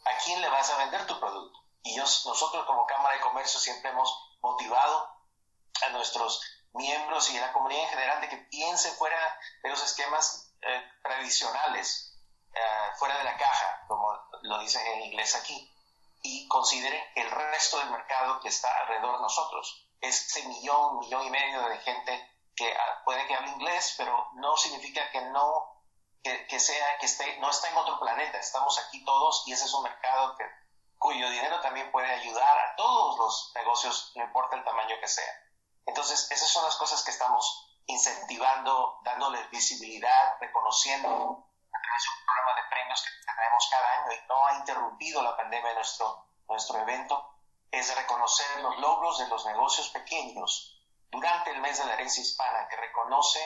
a quién le vas a vender tu producto. Y nosotros como Cámara de Comercio siempre hemos motivado a nuestros miembros y a la comunidad en general de que piense fuera de los esquemas eh, tradicionales, eh, fuera de la caja, como lo dicen en inglés aquí, y considere el resto del mercado que está alrededor de nosotros. Ese millón, millón y medio de gente que ah, puede que hable inglés, pero no significa que no que, sea, que esté, no está en otro planeta, estamos aquí todos y ese es un mercado cuyo dinero también puede ayudar a todos los negocios, no importa el tamaño que sea. Entonces, esas son las cosas que estamos incentivando, dándoles visibilidad, reconociendo de un programa de premios que tenemos cada año y no ha interrumpido la pandemia de nuestro, nuestro evento, es reconocer los logros de los negocios pequeños durante el mes de la herencia hispana, que reconoce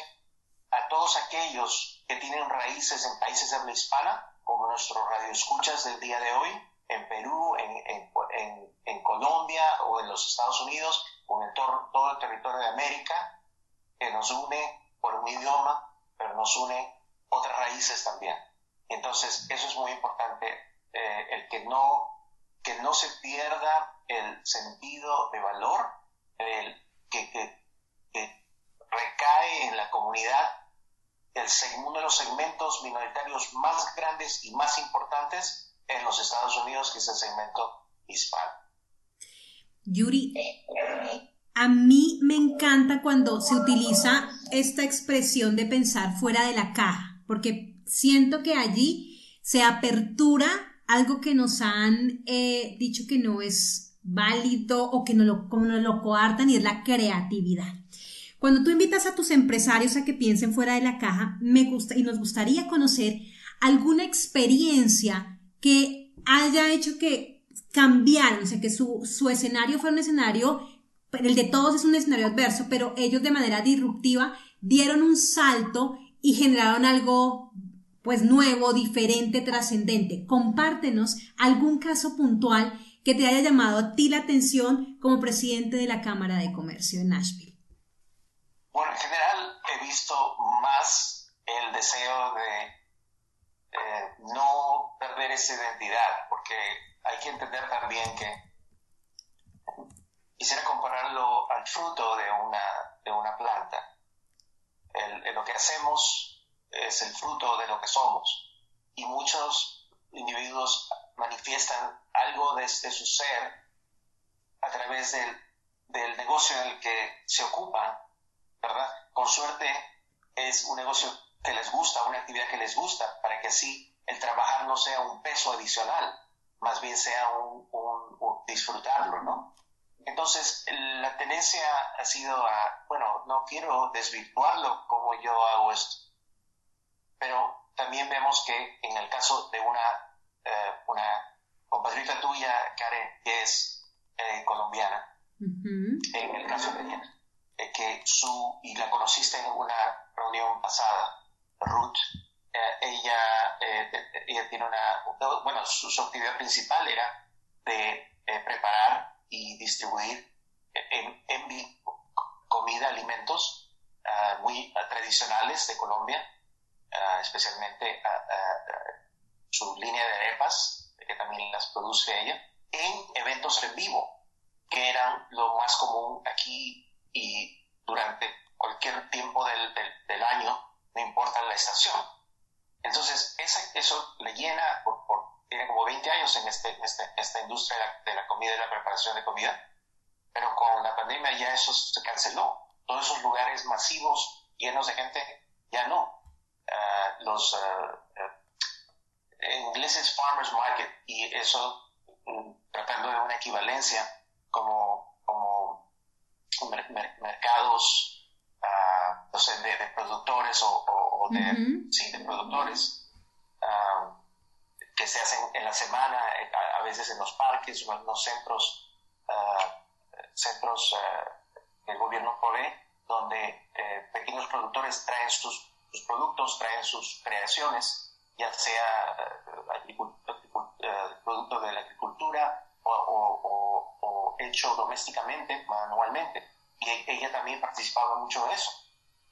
a todos aquellos que tienen raíces en países de habla hispana, como nuestros radioescuchas del día de hoy, en Perú, en, en, en, Colombia o en los Estados Unidos, o en todo el territorio de América, que nos une por un idioma, pero nos une raíces también. Entonces, eso es muy importante, eh, el que no, que no se pierda el sentido de valor que recae en la comunidad el, uno de los segmentos minoritarios más grandes y más importantes en los Estados Unidos, que es el segmento hispano. Yuri, a mí me encanta cuando se utiliza esta expresión de pensar fuera de la caja, porque siento que allí se apertura algo que nos han eh, dicho que no es válido o que no lo, como nos lo coartan y es la creatividad. Cuando tú invitas a tus empresarios a que piensen fuera de la caja, me gusta y nos gustaría conocer alguna experiencia que haya hecho que cambiaran, o sea, que su, su escenario fuera un escenario, el de todos es un escenario adverso, pero ellos de manera disruptiva dieron un salto y generaron algo pues nuevo, diferente, trascendente. Compártenos algún caso puntual que te haya llamado a ti la atención como presidente de la Cámara de Comercio de Nashville. Bueno, en general he visto más el deseo de eh, no perder esa identidad, porque hay que entender también que quisiera compararlo al fruto de una, de una planta. Lo que hacemos es el fruto de lo que somos. Y muchos individuos manifiestan algo desde su ser a través del, del negocio en el que se ocupan, ¿verdad? Con suerte es un negocio que les gusta, una actividad que les gusta, para que así el trabajar no sea un peso adicional, más bien sea un, un disfrutarlo, ¿no? Entonces, la tendencia ha sido a, bueno, no quiero desvirtuarlo como yo hago esto, pero también vemos que en el caso de una, eh, una compadrita tuya, Karen, que es eh, colombiana, en el caso de ella, eh, que su, y la conociste en una reunión pasada, Ruth, ella, ella tiene una, bueno, su, actividad principal era de preparar y distribuir en, en comida, alimentos muy tradicionales de Colombia, Ah, especialmente su línea de arepas, que también las produce ella, en eventos en vivo, que eran lo más común aquí y durante cualquier tiempo del, del, año, no importa la estación. Entonces, eso le llena, por, tiene como 20 años en, este, este esta industria de la, de la, comida y la preparación de comida, pero con la pandemia ya eso se canceló. Todos esos lugares masivos, llenos de gente, ya no. Eh, los en inglés es farmers market y eso mm, tratando de una equivalencia como, como mercados ah, de, productores o, de, sí, de productores que se hacen en la semana, a, veces en los parques o en los centros, ah, centros que el gobierno provee, donde pequeños productores traen sus productos, traen sus creaciones, ya sea eh, eh, producto de la agricultura o, hecho domésticamente, manualmente. Y ella también participaba mucho en eso.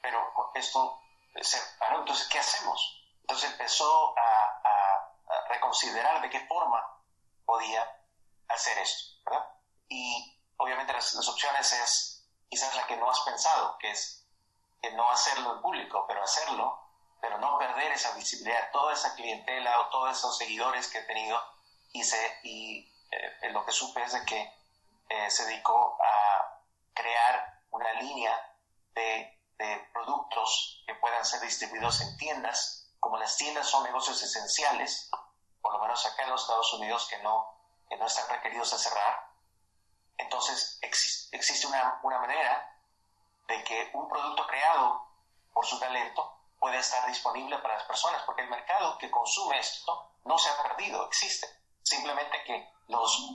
Pero esto se paró, entonces, ¿qué hacemos? Entonces empezó a, reconsiderar de qué forma podía hacer esto. Y obviamente las, opciones es quizás la que no has pensado, que es no hacerlo en público, pero hacerlo, pero no perder esa visibilidad, toda esa clientela o todos esos seguidores que he tenido y, se, y eh, lo que supe es que eh, se dedicó a crear una línea de, de, productos que puedan ser distribuidos en tiendas, como las tiendas son negocios esenciales, lo menos acá en los Estados Unidos que no, que no están requeridos a cerrar, entonces existe una, una manera de que un producto creado por su talento puede estar disponible para las personas, porque el mercado que consume esto no se ha perdido, existe. Simplemente que los,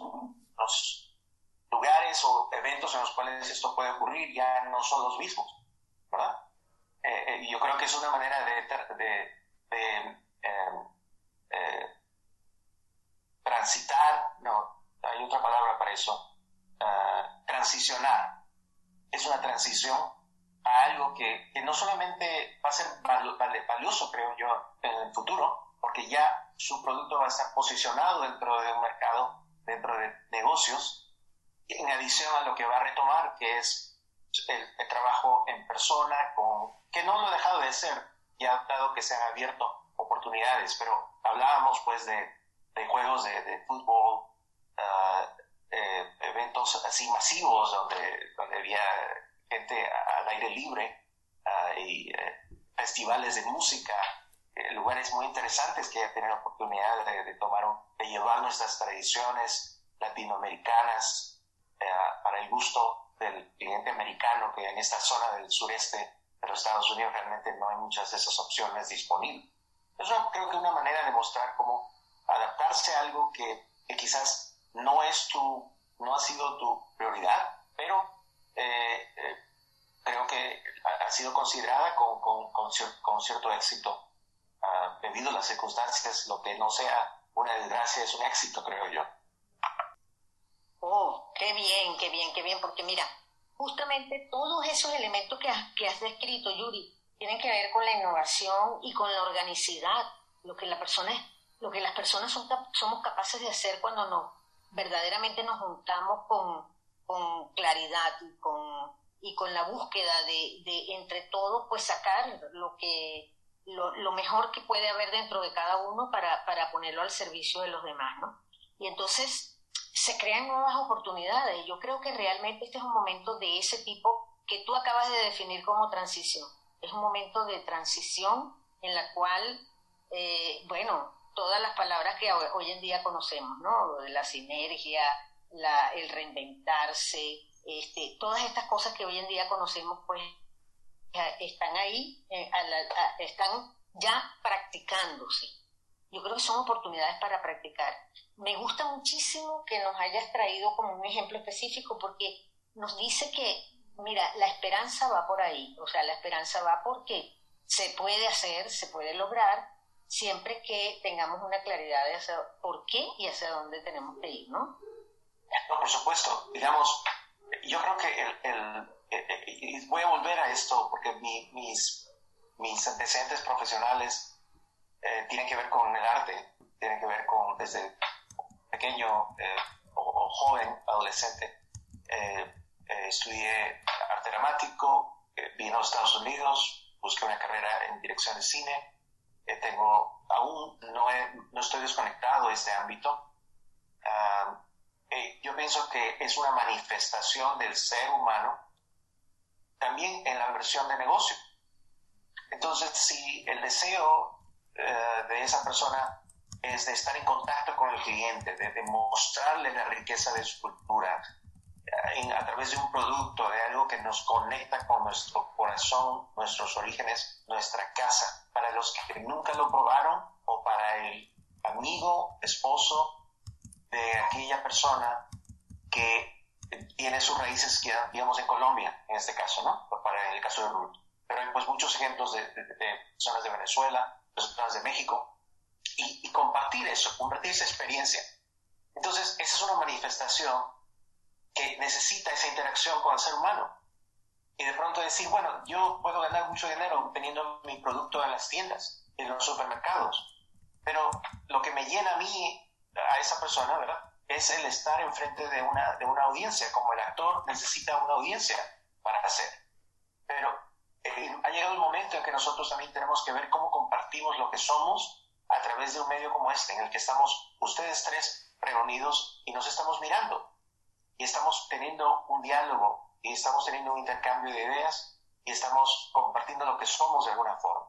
los lugares o eventos en los cuales esto puede ocurrir ya no son los mismos, ¿verdad? Eh, eh, yo creo que es una manera de, de, em, eh, transitar, no, hay otra palabra para eso, transicionar. Es una transición a algo que, no solamente va a ser valioso, creo yo, en el futuro, porque ya su producto va a estar posicionado dentro de un mercado, dentro de negocios, en adición a lo que va a retomar, que es el, trabajo en persona, con, que no lo ha dejado de ser, ya dado que se han abierto oportunidades, pero hablábamos pues de, de juegos de, fútbol, ah, eh, eventos así masivos donde, donde había gente al aire libre ah, y eh, festivales de música, eh, lugares muy interesantes que tener la oportunidad de, tomar, de llevar nuestras tradiciones latinoamericanas para el gusto del cliente americano que en esta zona del sureste de los Estados Unidos realmente no hay muchas de esas opciones disponibles. Eso creo que es una manera de mostrar cómo adaptarse a algo que, quizás no es tu, no ha sido tu prioridad, pero eh, eh, creo que ha sido considerada con, con, cierto éxito uh, debido a las circunstancias, lo que no sea una desgracia es un éxito, creo yo. Oh, qué bien, qué bien, qué bien, porque mira, justamente todos esos elementos que has, que has descrito, Yuri, tienen que ver con la innovación y con la organicidad, lo que la persona lo que las personas son, somos capaces de hacer cuando nos verdaderamente nos juntamos con, con claridad y con, y con la búsqueda de, de, entre todos pues sacar lo que lo, lo, mejor que puede haber dentro de cada uno para, para ponerlo al servicio de los demás, ¿no? Y entonces se crean nuevas oportunidades. Yo creo que realmente este es un momento de ese tipo que tú acabas de definir como transición es un momento de transición en la cual, eh, bueno, todas las palabras que hoy en día conocemos, ¿no? De la sinergia, el reinventarse, este, todas estas cosas que hoy en día conocemos, pues están ahí, eh, están ya practicándose. Yo creo que son oportunidades para practicar. Me gusta muchísimo que nos hayas traído como un ejemplo específico porque nos dice que mira, la esperanza va por ahí, o sea, la esperanza va porque se puede hacer, se puede lograr, siempre que tengamos una claridad de hacia por qué y hacia dónde tenemos que ir, ¿no? No, por supuesto. Digamos, yo creo que el, y voy a volver a esto porque mis, mis antecedentes profesionales eh, tienen que ver con el arte, tienen que ver con desde pequeño eh, o, joven, adolescente. Eh, eh, estudié arte dramático, eh, vine a Estados Unidos, busqué una carrera en dirección de cine, eh, tengo, aún no, no, estoy desconectado de este ámbito. Ah, yo pienso que es una manifestación del ser humano también en la versión de negocio. Entonces, si el deseo de esa persona es de estar en contacto con el cliente, de demostrarle la riqueza de su cultura, a través de un producto, de algo que nos conecta con nuestro corazón, nuestros orígenes, nuestra casa. Para los que nunca lo probaron o para el amigo, esposo de aquella persona que tiene sus raíces, digamos, en Colombia, en este caso, ¿no? Para el caso de Ruth. Pero hay pues muchos ejemplos de, personas de Venezuela, personas de México, y, y compartir eso, compartir esa experiencia. Entonces, esa es una manifestación que necesita esa interacción con el ser humano. Y de pronto decir, bueno, yo puedo ganar mucho dinero teniendo mi producto en las tiendas, en los supermercados, pero lo que me llena a mí, a esa persona, ¿verdad? Es el estar enfrente de una, de una audiencia, como el actor necesita una audiencia para hacer. Pero eh, ha llegado el momento en que nosotros también tenemos que ver cómo compartimos lo que somos a través de un medio como este, en el que estamos ustedes tres reunidos y nos estamos mirando y estamos teniendo un diálogo y estamos teniendo un intercambio de ideas y estamos compartiendo lo que somos de alguna forma.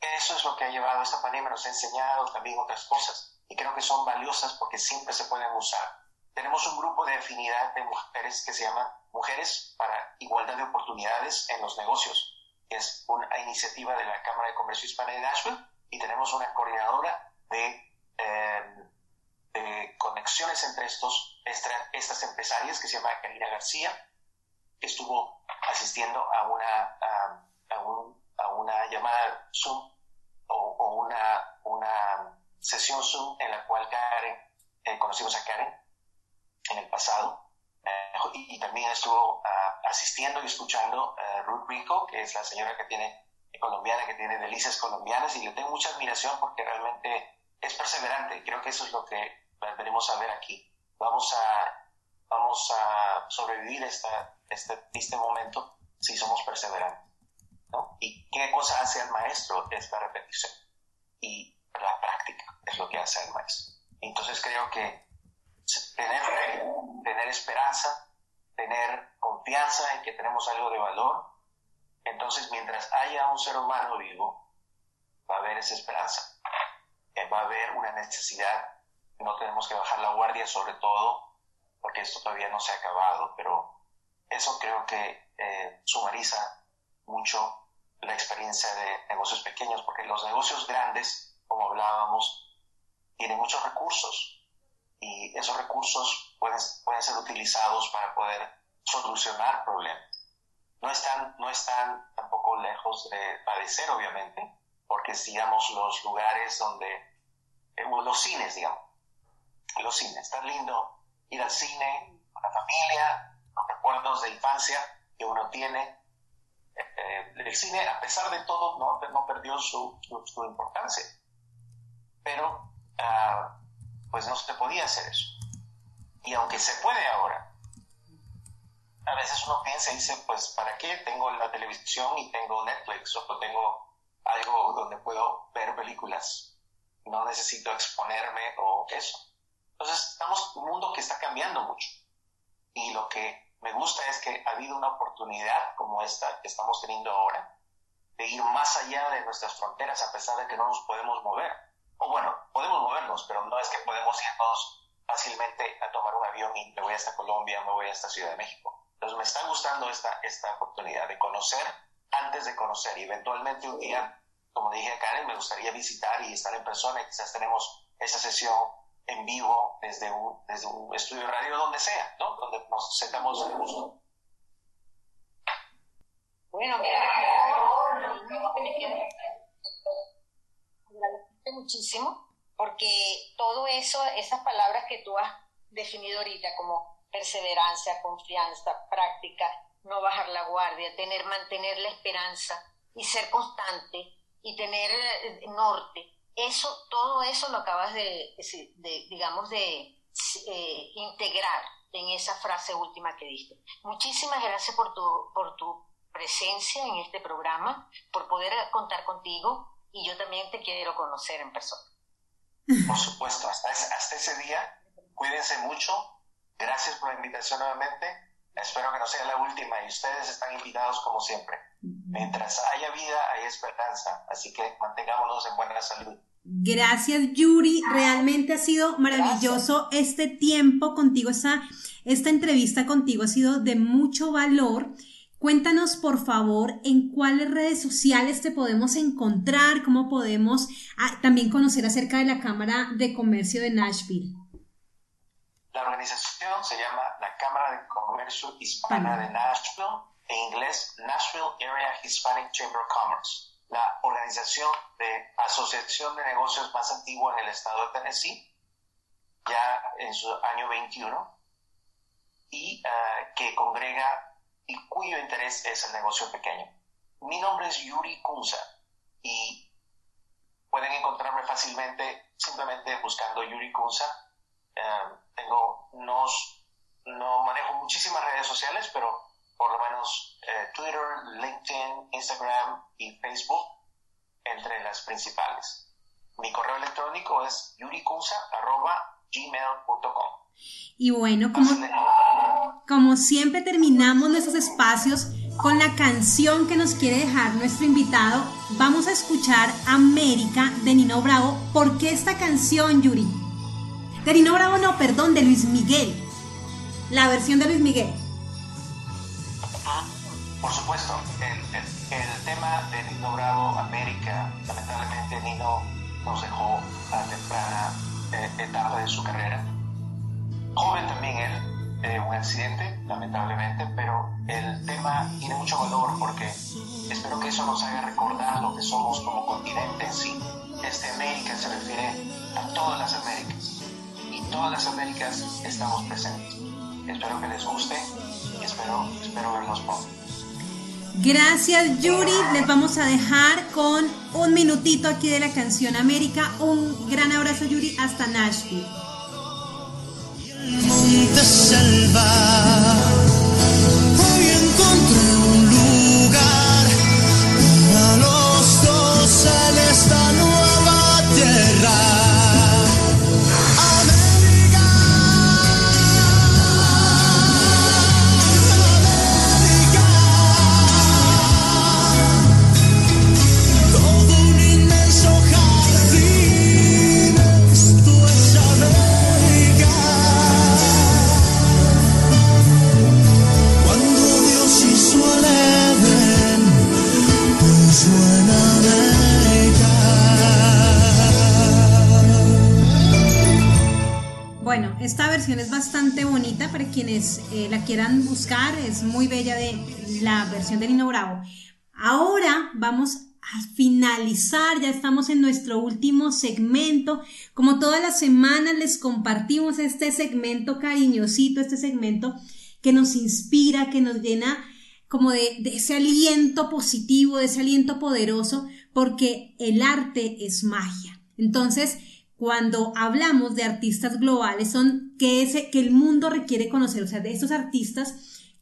Eso es lo que ha llevado esta pandemia, nos ha enseñado también otras cosas y creo que son valiosas porque siempre se pueden usar. Tenemos un grupo de afinidad de mujeres que se llama Mujeres para Igualdad de Oportunidades en los Negocios, que es una iniciativa de la Cámara de Comercio Hispana de Nashville y tenemos una coordinadora de eh, de conexiones entre estos, estas empresarias que se llama Karina García, que estuvo asistiendo a una, a, una llamada Zoom o, una, una, sesión Zoom en la cual Karen, eh, conocimos a Karen en el pasado, eh, y, también estuvo ah, asistiendo y escuchando a eh, Ruth Rico, que es la señora que tiene colombiana, que tiene delicias colombianas, y le tengo mucha admiración porque realmente es perseverante. Creo que eso es lo que venimos a ver aquí. Vamos a, vamos a sobrevivir esta, este triste momento si somos perseverantes. ¿no? ¿Y qué cosa hace el maestro? Es la repetición. Y la práctica es lo que hace el maestro. Entonces creo que tener tener esperanza, tener confianza en que tenemos algo de valor, entonces mientras haya un ser humano vivo, va a haber esa esperanza. Eh, va a haber una necesidad, no tenemos que bajar la guardia sobre todo, porque esto todavía no se ha acabado, pero eso creo que eh, sumariza mucho la experiencia de negocios pequeños, porque los negocios grandes, como hablábamos, tienen muchos recursos y esos recursos pueden, pueden ser utilizados para poder solucionar problemas. No están, no están tampoco lejos de padecer, obviamente, porque digamos los lugares donde, eh, los cines, digamos, los cines, está lindo ir al cine con la familia, los recuerdos de infancia que uno tiene. Eh, el cine, a pesar de todo, no, no perdió su, su, importancia. Pero, uh, pues no se podía hacer eso. Y aunque se puede ahora, a veces uno piensa y dice, pues, ¿para qué tengo la televisión y tengo Netflix o tengo algo donde puedo ver películas? No necesito exponerme o eso. Entonces, estamos en un mundo que está cambiando mucho. Y lo que me gusta es que ha habido una oportunidad como esta que estamos teniendo ahora de ir más allá de nuestras fronteras a pesar de que no nos podemos mover. O bueno, podemos movernos, pero no es que podemos irnos fácilmente a tomar un avión y me voy hasta Colombia, me voy hasta Ciudad de México. Entonces me está gustando esta, esta oportunidad de conocer antes de conocer y eventualmente un día, como dije a Karen, me gustaría visitar y estar en persona y quizás tenemos esa sesión en vivo desde un, desde un estudio de radio donde sea, ¿no? Donde nos sentamos de gusto. Bueno, me muchísimo porque todo eso, esas palabras que tú has definido ahorita como perseverancia, confianza, práctica, no bajar la guardia, tener, mantener la esperanza y ser constante y tener eh, norte. Eso, todo eso lo acabas de, digamos, de eh, integrar en esa frase última que diste. Muchísimas gracias por tu, por tu presencia en este programa, por poder contar contigo y yo también te quiero conocer en persona. Por supuesto, hasta, hasta ese día, cuídense mucho, Gracias por la invitación nuevamente. Espero que no sea la última y ustedes están invitados como siempre. Mientras haya vida, hay esperanza. Así que mantengámonos en buena salud. Gracias Yuri, realmente ha sido maravilloso este tiempo contigo, esta, esta entrevista contigo. Ha sido de mucho valor. Cuéntanos por favor en cuáles redes sociales te podemos encontrar, cómo podemos ah, también conocer acerca de la Cámara de Comercio de Nashville. La organización se llama la Cámara de Comercio Hispana. de Nashville, en inglés Nashville Area Hispanic Chamber of Commerce, la organización de asociación de negocios más antigua en el estado de Tennessee, ya en su año 21, y eh, que congrega y cuyo interés es el negocio pequeño. Mi nombre es Yuri Kunza y pueden encontrarme fácilmente simplemente buscando Yuri Kunza. Eh, tengo unos, no manejo muchísimas redes sociales, pero por lo menos eh, Twitter, LinkedIn, Instagram y Facebook entre las principales. Mi correo electrónico es yurikunza.gmail.com. Y bueno, como, como siempre terminamos nuestros espacios con la canción que nos quiere dejar nuestro invitado, vamos a escuchar América de Nino Bravo. ¿Por qué esta canción, Yuri? De Nino Bravo, no, perdón, de Luis Miguel. La versión de Luis Miguel. Por supuesto, el, tema de Nino Bravo, América, lamentablemente Nino nos dejó a temprana eh, etapa de su carrera. Joven también él, eh, un accidente, lamentablemente, pero el tema tiene mucho valor porque espero que eso nos haga recordar lo que somos como continente en sí. Este América se refiere a todas las Américas todas las Américas estamos presentes. Espero que les guste y espero, espero verlos pronto. Gracias Yuri, les vamos a dejar con un minutito aquí de la canción América. Un gran abrazo Yuri hasta Nashville. Eh, la quieran buscar, es muy bella de la versión de Nino Bravo. Ahora vamos a finalizar, ya estamos en nuestro último segmento. Como todas las semanas les compartimos este segmento cariñosito, este segmento que nos inspira, que nos llena como de, de, ese aliento positivo, de ese aliento poderoso, porque el arte es magia. Entonces, cuando hablamos de artistas globales, son que, ese, que el mundo requiere conocer, o sea, de estos artistas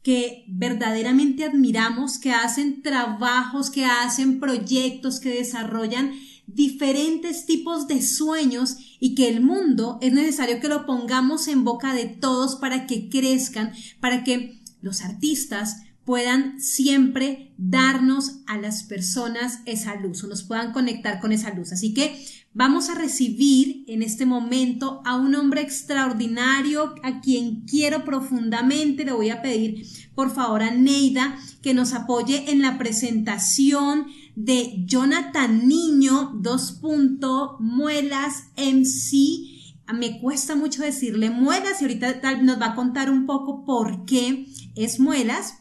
que verdaderamente admiramos, que hacen trabajos, que hacen proyectos, que desarrollan diferentes tipos de sueños y que el mundo es necesario que lo pongamos en boca de todos para que crezcan, para que los artistas puedan siempre darnos a las personas esa luz o nos puedan conectar con esa luz. Así que Vamos a recibir en este momento a un hombre extraordinario a quien quiero profundamente. Le voy a pedir por favor a Neida que nos apoye en la presentación de Jonathan Niño, dos punto, muelas MC. Me cuesta mucho decirle muelas y ahorita nos va a contar un poco por qué es muelas.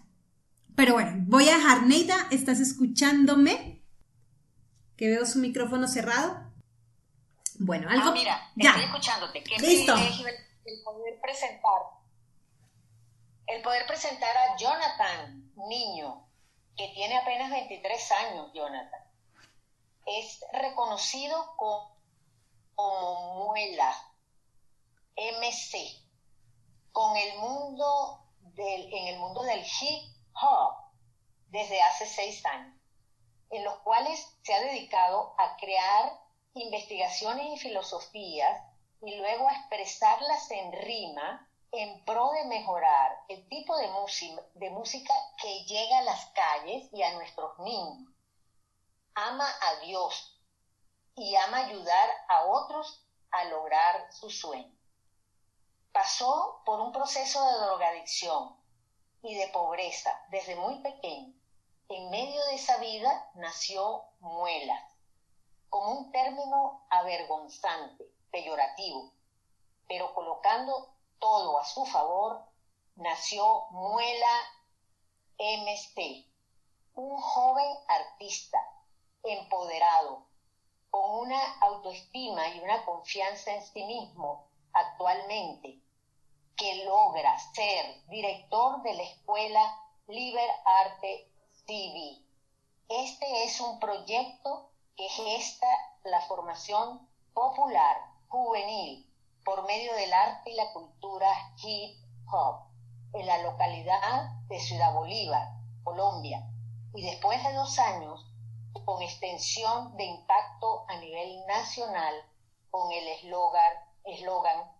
Pero bueno, voy a dejar, Neida, ¿estás escuchándome? Que veo su micrófono cerrado. Bueno, algo. Ah, mira, estoy escuchándote. Qué Listo. privilegio el, poder presentar. El poder presentar a Jonathan, niño, que tiene apenas 23 años, Jonathan. Es reconocido como, como Muela, MC, con el mundo del, en el mundo del hip hop desde hace seis años, en los cuales se ha dedicado a crear investigaciones y filosofías y luego expresarlas en rima en pro de mejorar el tipo de, de música que llega a las calles y a nuestros niños. Ama a Dios y ama ayudar a otros a lograr su sueño. Pasó por un proceso de drogadicción y de pobreza desde muy pequeño. En medio de esa vida nació Muelas, como un término avergonzante, peyorativo, pero colocando todo a su favor, nació Muela MST, un joven artista empoderado, con una autoestima y una confianza en sí mismo actualmente, que logra ser director de la escuela Liber Arte TV. Este es un proyecto que gesta la formación popular, juvenil, por medio del arte y la cultura hip hop en la localidad de Ciudad Bolívar, Colombia, y después de dos años, con extensión de impacto a nivel nacional, con el eslogan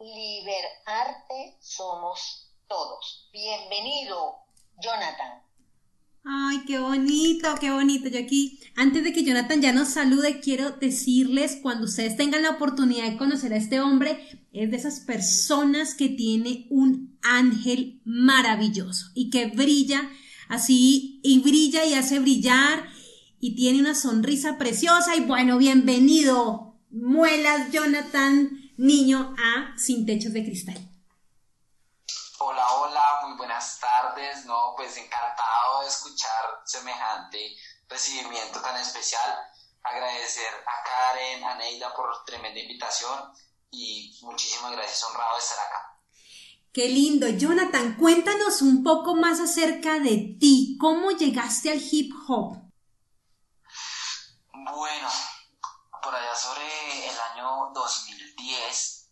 Liberarte somos todos. Bienvenido, Jonathan. Ay, qué bonito, qué bonito. Yo aquí, antes de que Jonathan ya nos salude, quiero decirles, cuando ustedes tengan la oportunidad de conocer a este hombre, es de esas personas que tiene un ángel maravilloso y que brilla así y brilla y hace brillar y tiene una sonrisa preciosa y bueno, bienvenido, muelas Jonathan, niño a Sin Techos de Cristal. Hola, hola, muy buenas tardes. No, pues encantado de escuchar semejante recibimiento tan especial. Agradecer a Karen, a Neida por tremenda invitación y muchísimas gracias, honrado de estar acá. Qué lindo. Jonathan, cuéntanos un poco más acerca de ti. ¿Cómo llegaste al hip hop? Bueno, por allá sobre el año 2010,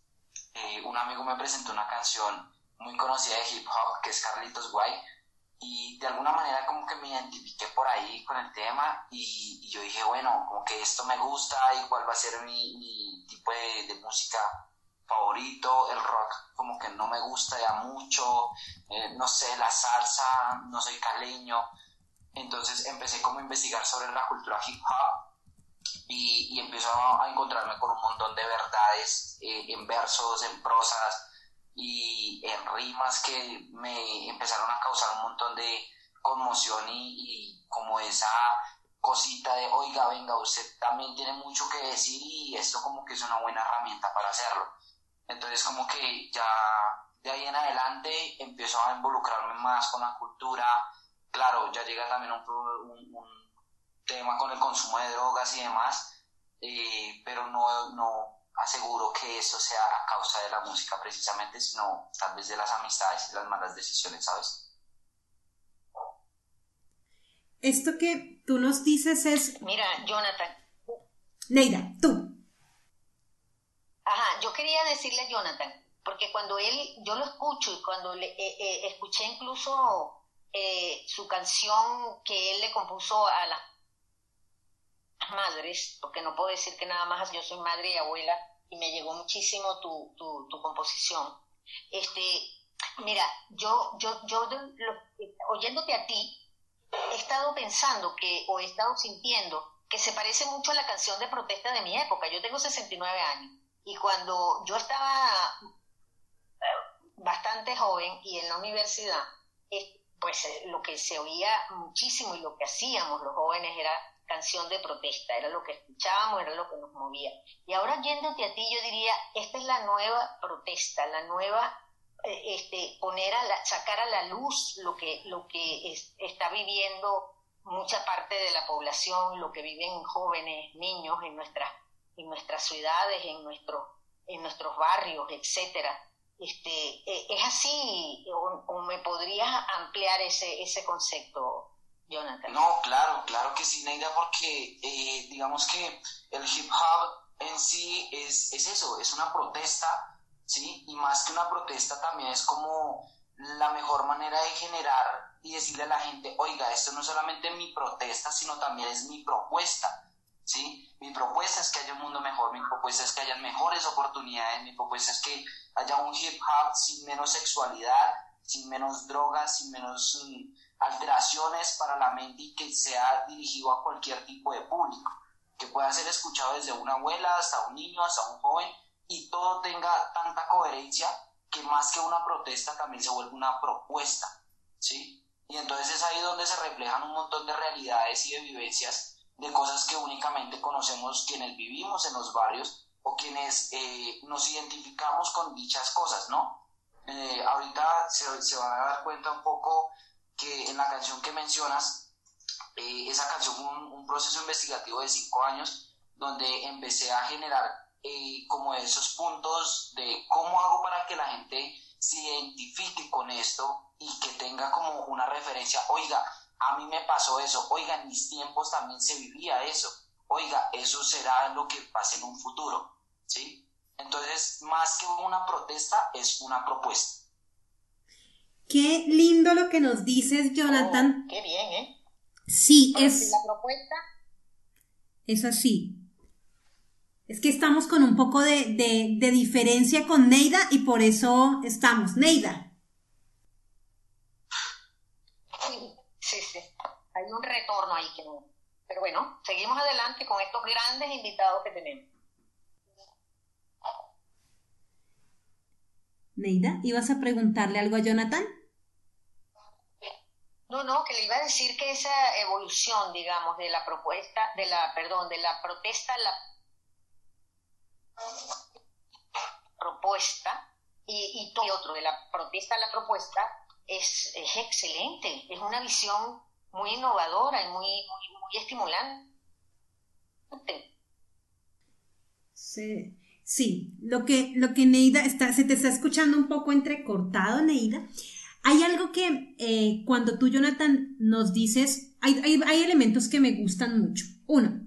eh, un amigo me presentó una canción muy conocida de hip hop, que es Carlitos Guay, y de alguna manera como que me identifiqué por ahí con el tema y, yo dije, bueno, como que esto me gusta y cuál va a ser mi, tipo de, música favorito, el rock como que no me gusta ya mucho, eh, no sé, la salsa, no soy caleño, entonces empecé como a investigar sobre la cultura hip hop y, y empiezo a encontrarme con un montón de verdades eh, en versos, en prosas, y en rimas que me empezaron a causar un montón de conmoción y, como esa cosita de, oiga, venga, usted también tiene mucho que decir y esto como que es una buena herramienta para hacerlo. Entonces como que ya de ahí en adelante empiezo a involucrarme más con la cultura. Claro, ya llega también un, un, tema con el consumo de drogas y demás, eh, pero no, no aseguro que esto sea a causa de la música precisamente, sino tal vez de las amistades y las malas decisiones, ¿sabes? Esto que tú nos dices es... Mira, Jonathan. Neida, tú. Ajá, yo quería decirle a Jonathan, porque cuando él, yo lo escucho y cuando le, eh, eh, escuché incluso eh, su canción que él le compuso a las madres, porque no puedo decir que nada más yo soy madre y abuela, y me llegó muchísimo tu, tu, composición. Este, mira, yo, yo, yo oyéndote a ti, he estado pensando que, o he estado sintiendo que se parece mucho a la canción de protesta de mi época. Yo tengo 69 años y cuando yo estaba eh, bastante joven y en la universidad, pues eh, lo que se oía muchísimo y lo que hacíamos los jóvenes era canción de protesta, era lo que escuchábamos, era lo que nos movía. Y ahora yéndote a ti, yo diría, esta es la nueva protesta, la nueva eh, este, poner a la, sacar a la luz lo que, lo que está viviendo mucha parte de la población, lo que viven jóvenes, niños en nuestras, en nuestras ciudades, en, nuestros en nuestros barrios, etcétera. Este, eh, ¿Es así o, me podrías ampliar ese, ese concepto, No, claro, claro que sí, Neida, porque eh, digamos que el hip hop en sí es, es eso, es una protesta ¿sí? Y más que una protesta también es como la mejor manera de generar y decirle a la gente, oiga, esto no es solamente mi protesta, sino también es mi propuesta, ¿sí? Mi propuesta es que haya un mundo mejor, mi propuesta es que haya mejores oportunidades, mi propuesta es que haya un hip hop sin menos sexualidad, sin menos drogas, sin menos mm, alteraciones para la mente y que sea dirigido a cualquier tipo de público, que pueda ser escuchado desde una abuela hasta un niño, hasta un joven, y todo tenga tanta coherencia que más que una protesta también se vuelve una propuesta, ¿sí? Y entonces es ahí donde se reflejan un montón de realidades y de vivencias de cosas que únicamente conocemos quienes vivimos en los barrios o quienes eh, nos identificamos con dichas cosas, ¿no? Eh, ahorita se, se, van a dar cuenta un poco que en la canción que mencionas, eh, esa canción fue un, un proceso investigativo de cinco años donde empecé a generar eh, como esos puntos de cómo hago para que la gente se identifique con esto y que tenga como una referencia, oiga, a mí me pasó eso, oiga, en mis tiempos también se vivía eso, oiga, eso será lo que pase en un futuro, ¿sí? Entonces, más que una protesta, es una propuesta. Qué lindo lo que nos dices, Jonathan. Oh, qué bien, ¿eh? Sí, es... La propuesta... Es así. Es que estamos con un poco de, de, diferencia con Neida y por eso estamos. Neida. Sí, sí, Hay un retorno ahí que no. Pero bueno, seguimos adelante con estos grandes invitados que tenemos. Neida, ¿ibas a preguntarle algo a Jonathan? No, no, que le iba a decir que esa evolución, digamos, de la propuesta, de la, perdón, de la protesta la propuesta y, y, otro de la protesta a la propuesta es, excelente, es una visión muy innovadora y muy, muy, estimulante. Sí, sí, lo que, lo que Neida está, se te está escuchando un poco entrecortado, Neida. Hay algo que eh, cuando tú, Jonathan, nos dices, hay, hay, hay elementos que me gustan mucho. Uno,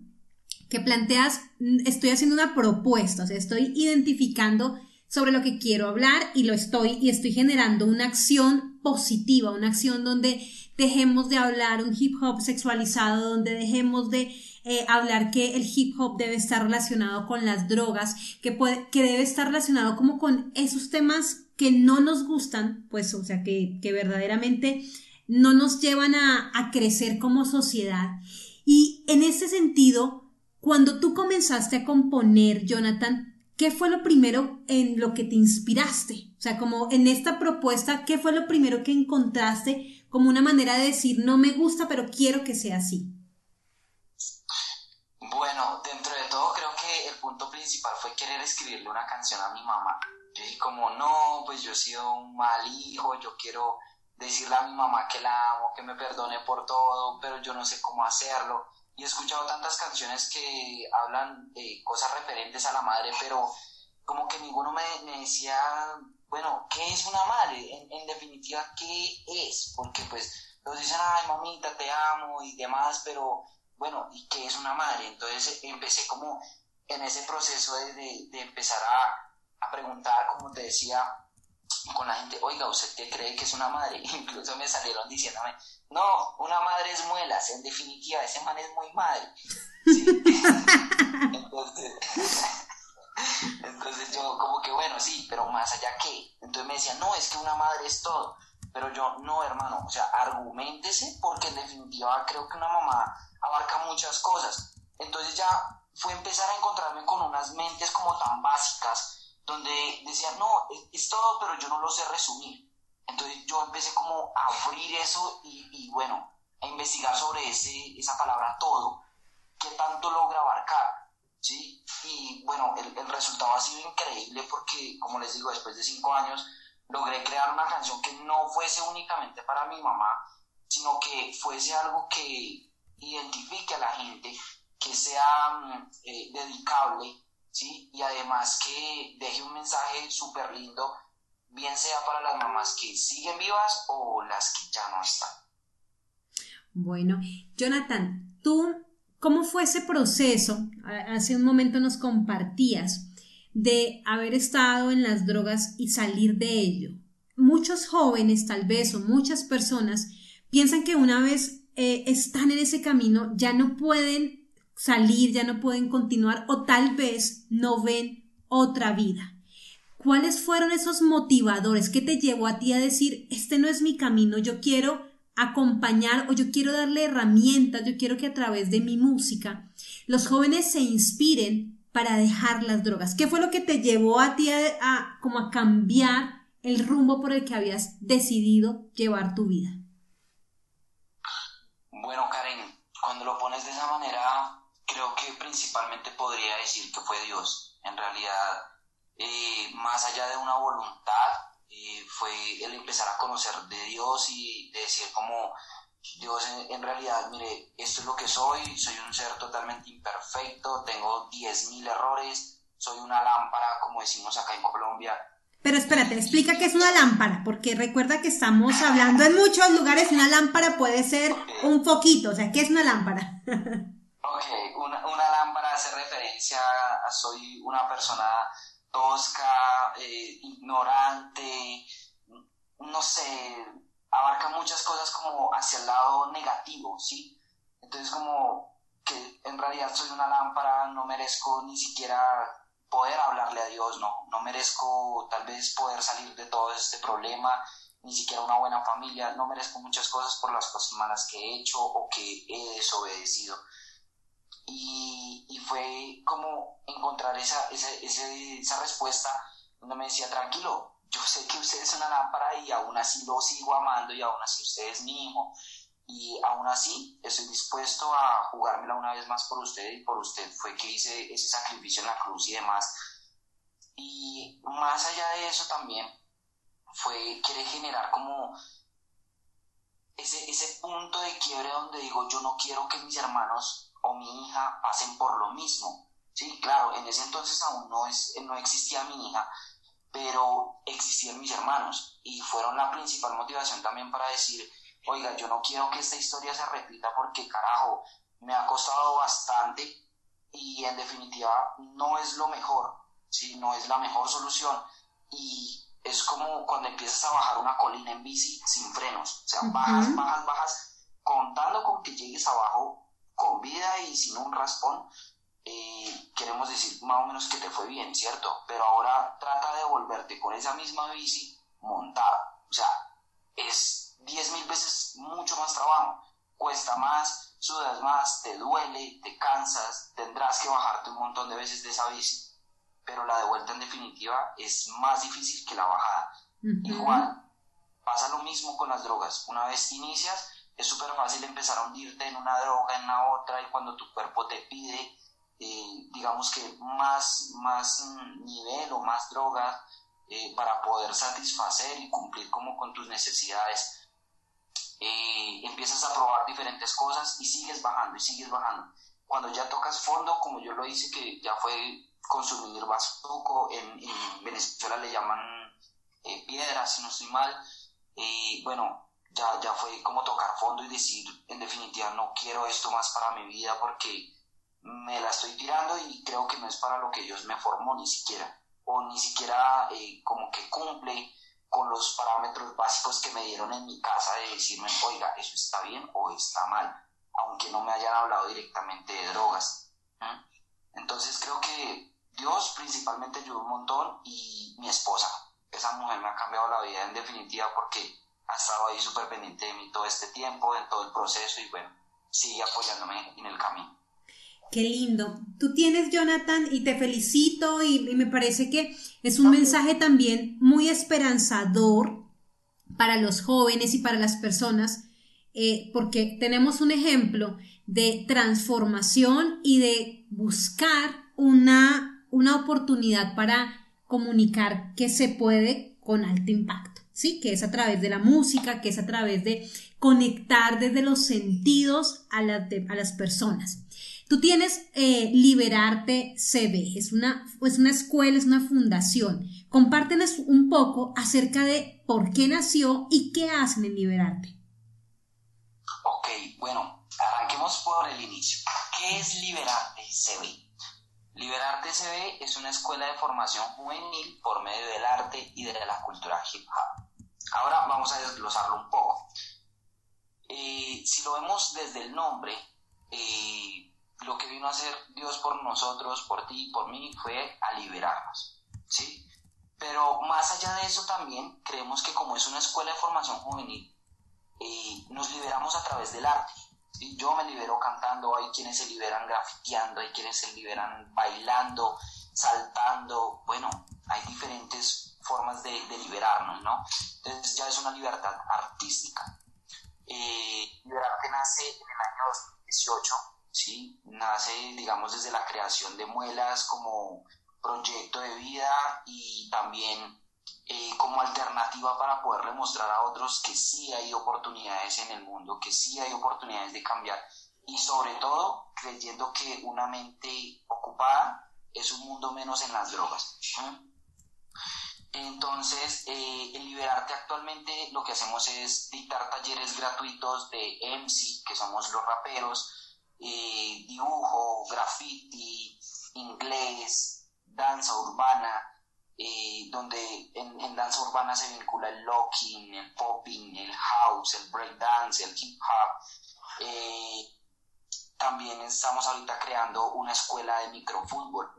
que planteas, mm, estoy haciendo una propuesta, o sea, estoy identificando sobre lo que quiero hablar y lo estoy y estoy generando una acción positiva, una acción donde dejemos de hablar un hip hop sexualizado, donde dejemos de eh, hablar que el hip hop debe estar relacionado con las drogas, que, puede, que debe estar relacionado como con esos temas que no nos gustan, pues, o sea, que, que verdaderamente no nos llevan a, a crecer como sociedad. Y en ese sentido, cuando tú comenzaste a componer, Jonathan, ¿qué fue lo primero en lo que te inspiraste? O sea, como en esta propuesta, ¿qué fue lo primero que encontraste como una manera de decir, no me gusta, pero quiero que sea así? Bueno, dentro de todo creo que el punto principal fue querer escribirle una canción a mi mamá. Yo dije como, no, pues yo he sido un mal hijo, yo quiero decirle a mi mamá que la amo, que me perdone por todo, pero yo no sé cómo hacerlo. Y he escuchado tantas canciones que hablan de cosas referentes a la madre, pero como que ninguno me, decía, bueno, ¿qué es una madre? En, en, definitiva, ¿qué es? Porque pues los dicen, ay, mamita, te amo y demás, pero bueno, ¿y qué es una madre? Entonces empecé como en ese proceso de, de, empezar a, a, preguntar, como te decía, con la gente, oiga, ¿usted qué cree que es una madre? Incluso me salieron diciéndome, no, una madre es muelas, en definitiva, ese man es muy madre. entonces, entonces yo como que, bueno, sí, pero más allá que, entonces me decían, no, es que una madre es todo. Pero yo, no, hermano, o sea, argumentese porque en definitiva creo que una mamá abarca muchas cosas. Entonces ya fue empezar a encontrarme con unas mentes como tan básicas, donde decían, no, es, todo, pero yo no lo sé resumir. Entonces yo empecé como a abrir eso y, bueno, a investigar sobre ese, esa palabra todo, qué tanto logra abarcar, ¿sí? Y bueno, el, el resultado ha sido increíble porque, como les digo, después de cinco años, logré crear una canción que no fuese únicamente para mi mamá, sino que fuese algo que identifique a la gente, que sea mm, eh, dedicable, ¿sí? Y además que deje un mensaje súper lindo, bien sea para las mamás que siguen vivas o las que ya no están. Bueno, Jonathan, tú, ¿cómo fue ese proceso? Hace un momento nos compartías de haber estado en las drogas y salir de ello. Muchos jóvenes, tal vez, o muchas personas, piensan que una vez eh, están en ese camino ya no pueden salir, ya no pueden continuar o tal vez no ven otra vida. ¿Cuáles fueron esos motivadores que te llevó a ti a decir, este no es mi camino, yo quiero acompañar o yo quiero darle herramientas, yo quiero que a través de mi música los jóvenes se inspiren para dejar las drogas? ¿Qué fue lo que te llevó a ti a, como a cambiar el rumbo por el que habías decidido llevar tu vida? Bueno, Karen, cuando lo pones de esa manera, creo que principalmente podría decir que fue Dios. En realidad, eh, más allá de una voluntad, eh, fue el empezar a conocer de Dios y de decir como Dios en, realidad, mire, esto es lo que soy, soy un ser totalmente imperfecto, tengo 10.000 errores, soy una lámpara, como decimos acá en Colombia. Pero espérate, explica qué es una lámpara, porque recuerda que estamos hablando en muchos lugares, una lámpara puede ser un foquito, o sea, ¿qué es una lámpara? ok, una, una, lámpara hace referencia a soy una persona tosca, eh, ignorante, no sé, abarca muchas cosas como hacia el lado negativo, ¿sí? Entonces como que en realidad soy una lámpara, no merezco ni siquiera poder hablarle a Dios, no, no merezco tal vez poder salir de todo este problema, ni siquiera una buena familia, no merezco muchas cosas por las cosas malas que he hecho o que he desobedecido. Y, fue como encontrar esa, esa, esa respuesta donde me decía, tranquilo, yo sé que usted es una lámpara y aún así lo sigo amando y aún así usted es mi hijo y aún así estoy dispuesto a jugármela una vez más por usted y por usted fue que hice ese sacrificio en la cruz y demás. Y más allá de eso también fue querer generar como ese, ese punto de quiebre donde digo yo no quiero que mis hermanos o mi hija pasen por lo mismo. Sí, claro, en ese entonces aún no, es, no existía mi hija, pero existían mis hermanos y fueron la principal motivación también para decir, oiga, yo no quiero que esta historia se repita porque carajo, me ha costado bastante y en definitiva no es lo mejor, ¿sí? no es la mejor solución y es como cuando empiezas a bajar una colina en bici sin frenos, o sea, bajas, bajas, bajas, contando con que llegues abajo con vida y sin un raspón, eh, queremos decir más o menos que te fue bien, ¿cierto? Pero ahora trata de volverte con esa misma bici montada. O sea, es 10 mil veces mucho más trabajo. Cuesta más, sudas más, te duele, te cansas, tendrás que bajarte un montón de veces de esa bici. Pero la de vuelta en definitiva es más difícil que la bajada. Igual, pasa lo mismo con las drogas. Una vez inicias, es súper fácil empezar a hundirte en una droga, en la otra, y cuando tu cuerpo te pide eh, digamos que más, más mm, nivel o más droga eh, para poder satisfacer y cumplir como con tus necesidades. empiezas a probar diferentes cosas y sigues bajando y sigues bajando. Cuando ya tocas fondo, como yo lo hice, que ya fue consumir bazuco, en, en Venezuela le llaman piedra, si no estoy mal, bueno, ya, ya fue como tocar fondo y decir, en definitiva, no quiero esto más para mi vida porque me la estoy tirando y creo que no es para lo que Dios me formó ni siquiera, o ni siquiera eh, como que cumple con los parámetros básicos que me dieron en mi casa de decirme, oiga, eso está bien o está mal, aunque no me hayan hablado directamente de drogas. Entonces creo que Dios principalmente ayudó un montón y mi esposa, esa mujer me ha cambiado la vida en definitiva porque ha estado ahí súper pendiente de mí todo este tiempo, en todo el proceso y bueno, sigue apoyándome en el camino. Qué lindo. Tú tienes, Jonathan, y te felicito y, me parece que es un mensaje también muy esperanzador para los jóvenes y para las personas, eh, porque tenemos un ejemplo de transformación y de buscar una, una oportunidad para comunicar que se puede con alto impacto. ¿Sí? Que es a través de la música, que es a través de conectar desde los sentidos a, a las personas. Tú tienes eh, Liberarte CB, es una, es una escuela, es una fundación. Compártenos un poco acerca de por qué nació y qué hacen en Liberarte. Ok, bueno, arranquemos por el inicio. ¿Qué es Liberarte CB? Liberarte CB es una escuela de formación juvenil por medio del arte y de la cultura hip hop. Ahora vamos a desglosarlo un poco. Eh, si lo vemos desde el nombre, eh, lo que vino a hacer Dios por nosotros, por ti, por mí, fue a liberarnos. ¿sí? Pero más allá de eso también creemos que como es una escuela de formación juvenil, eh, nos liberamos a través del arte. Yo me libero cantando, hay quienes se liberan grafiteando, hay quienes se liberan bailando, saltando, bueno, hay diferentes formas de, liberarnos, ¿no? Entonces ya es una libertad artística. Eh, Liberarte nace en el año 2018, ¿sí? Nace, digamos, desde la creación de Muelas como proyecto de vida y también eh, como alternativa para poderle mostrar a otros que sí hay oportunidades en el mundo, que sí hay oportunidades de cambiar y sobre todo creyendo que una mente ocupada es un mundo menos en las drogas. Entonces, eh, en Liberarte actualmente lo que hacemos es dictar talleres gratuitos de MC, que somos los raperos, eh, dibujo, graffiti, inglés, danza urbana, eh, donde en, danza urbana se vincula el locking, el popping, el house, el breakdance, el hip hop. también estamos ahorita creando una escuela de microfútbol,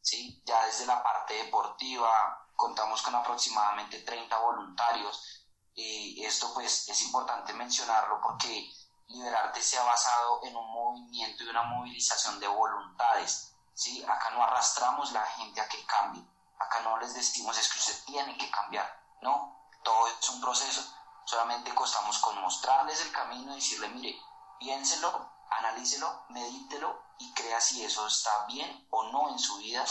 ¿sí? ya desde la parte deportiva, contamos con aproximadamente 30 voluntarios. y esto pues es importante mencionarlo porque Liberarte se ha basado en un movimiento y una movilización de voluntades. ¿sí? Acá no arrastramos la gente a que cambie. Acá no les decimos es que usted tiene que cambiar. No, todo es un proceso. Solamente costamos con mostrarles el camino y decirle, mire, piénselo, analícelo, medítelo y crea si eso está bien o no en su vida.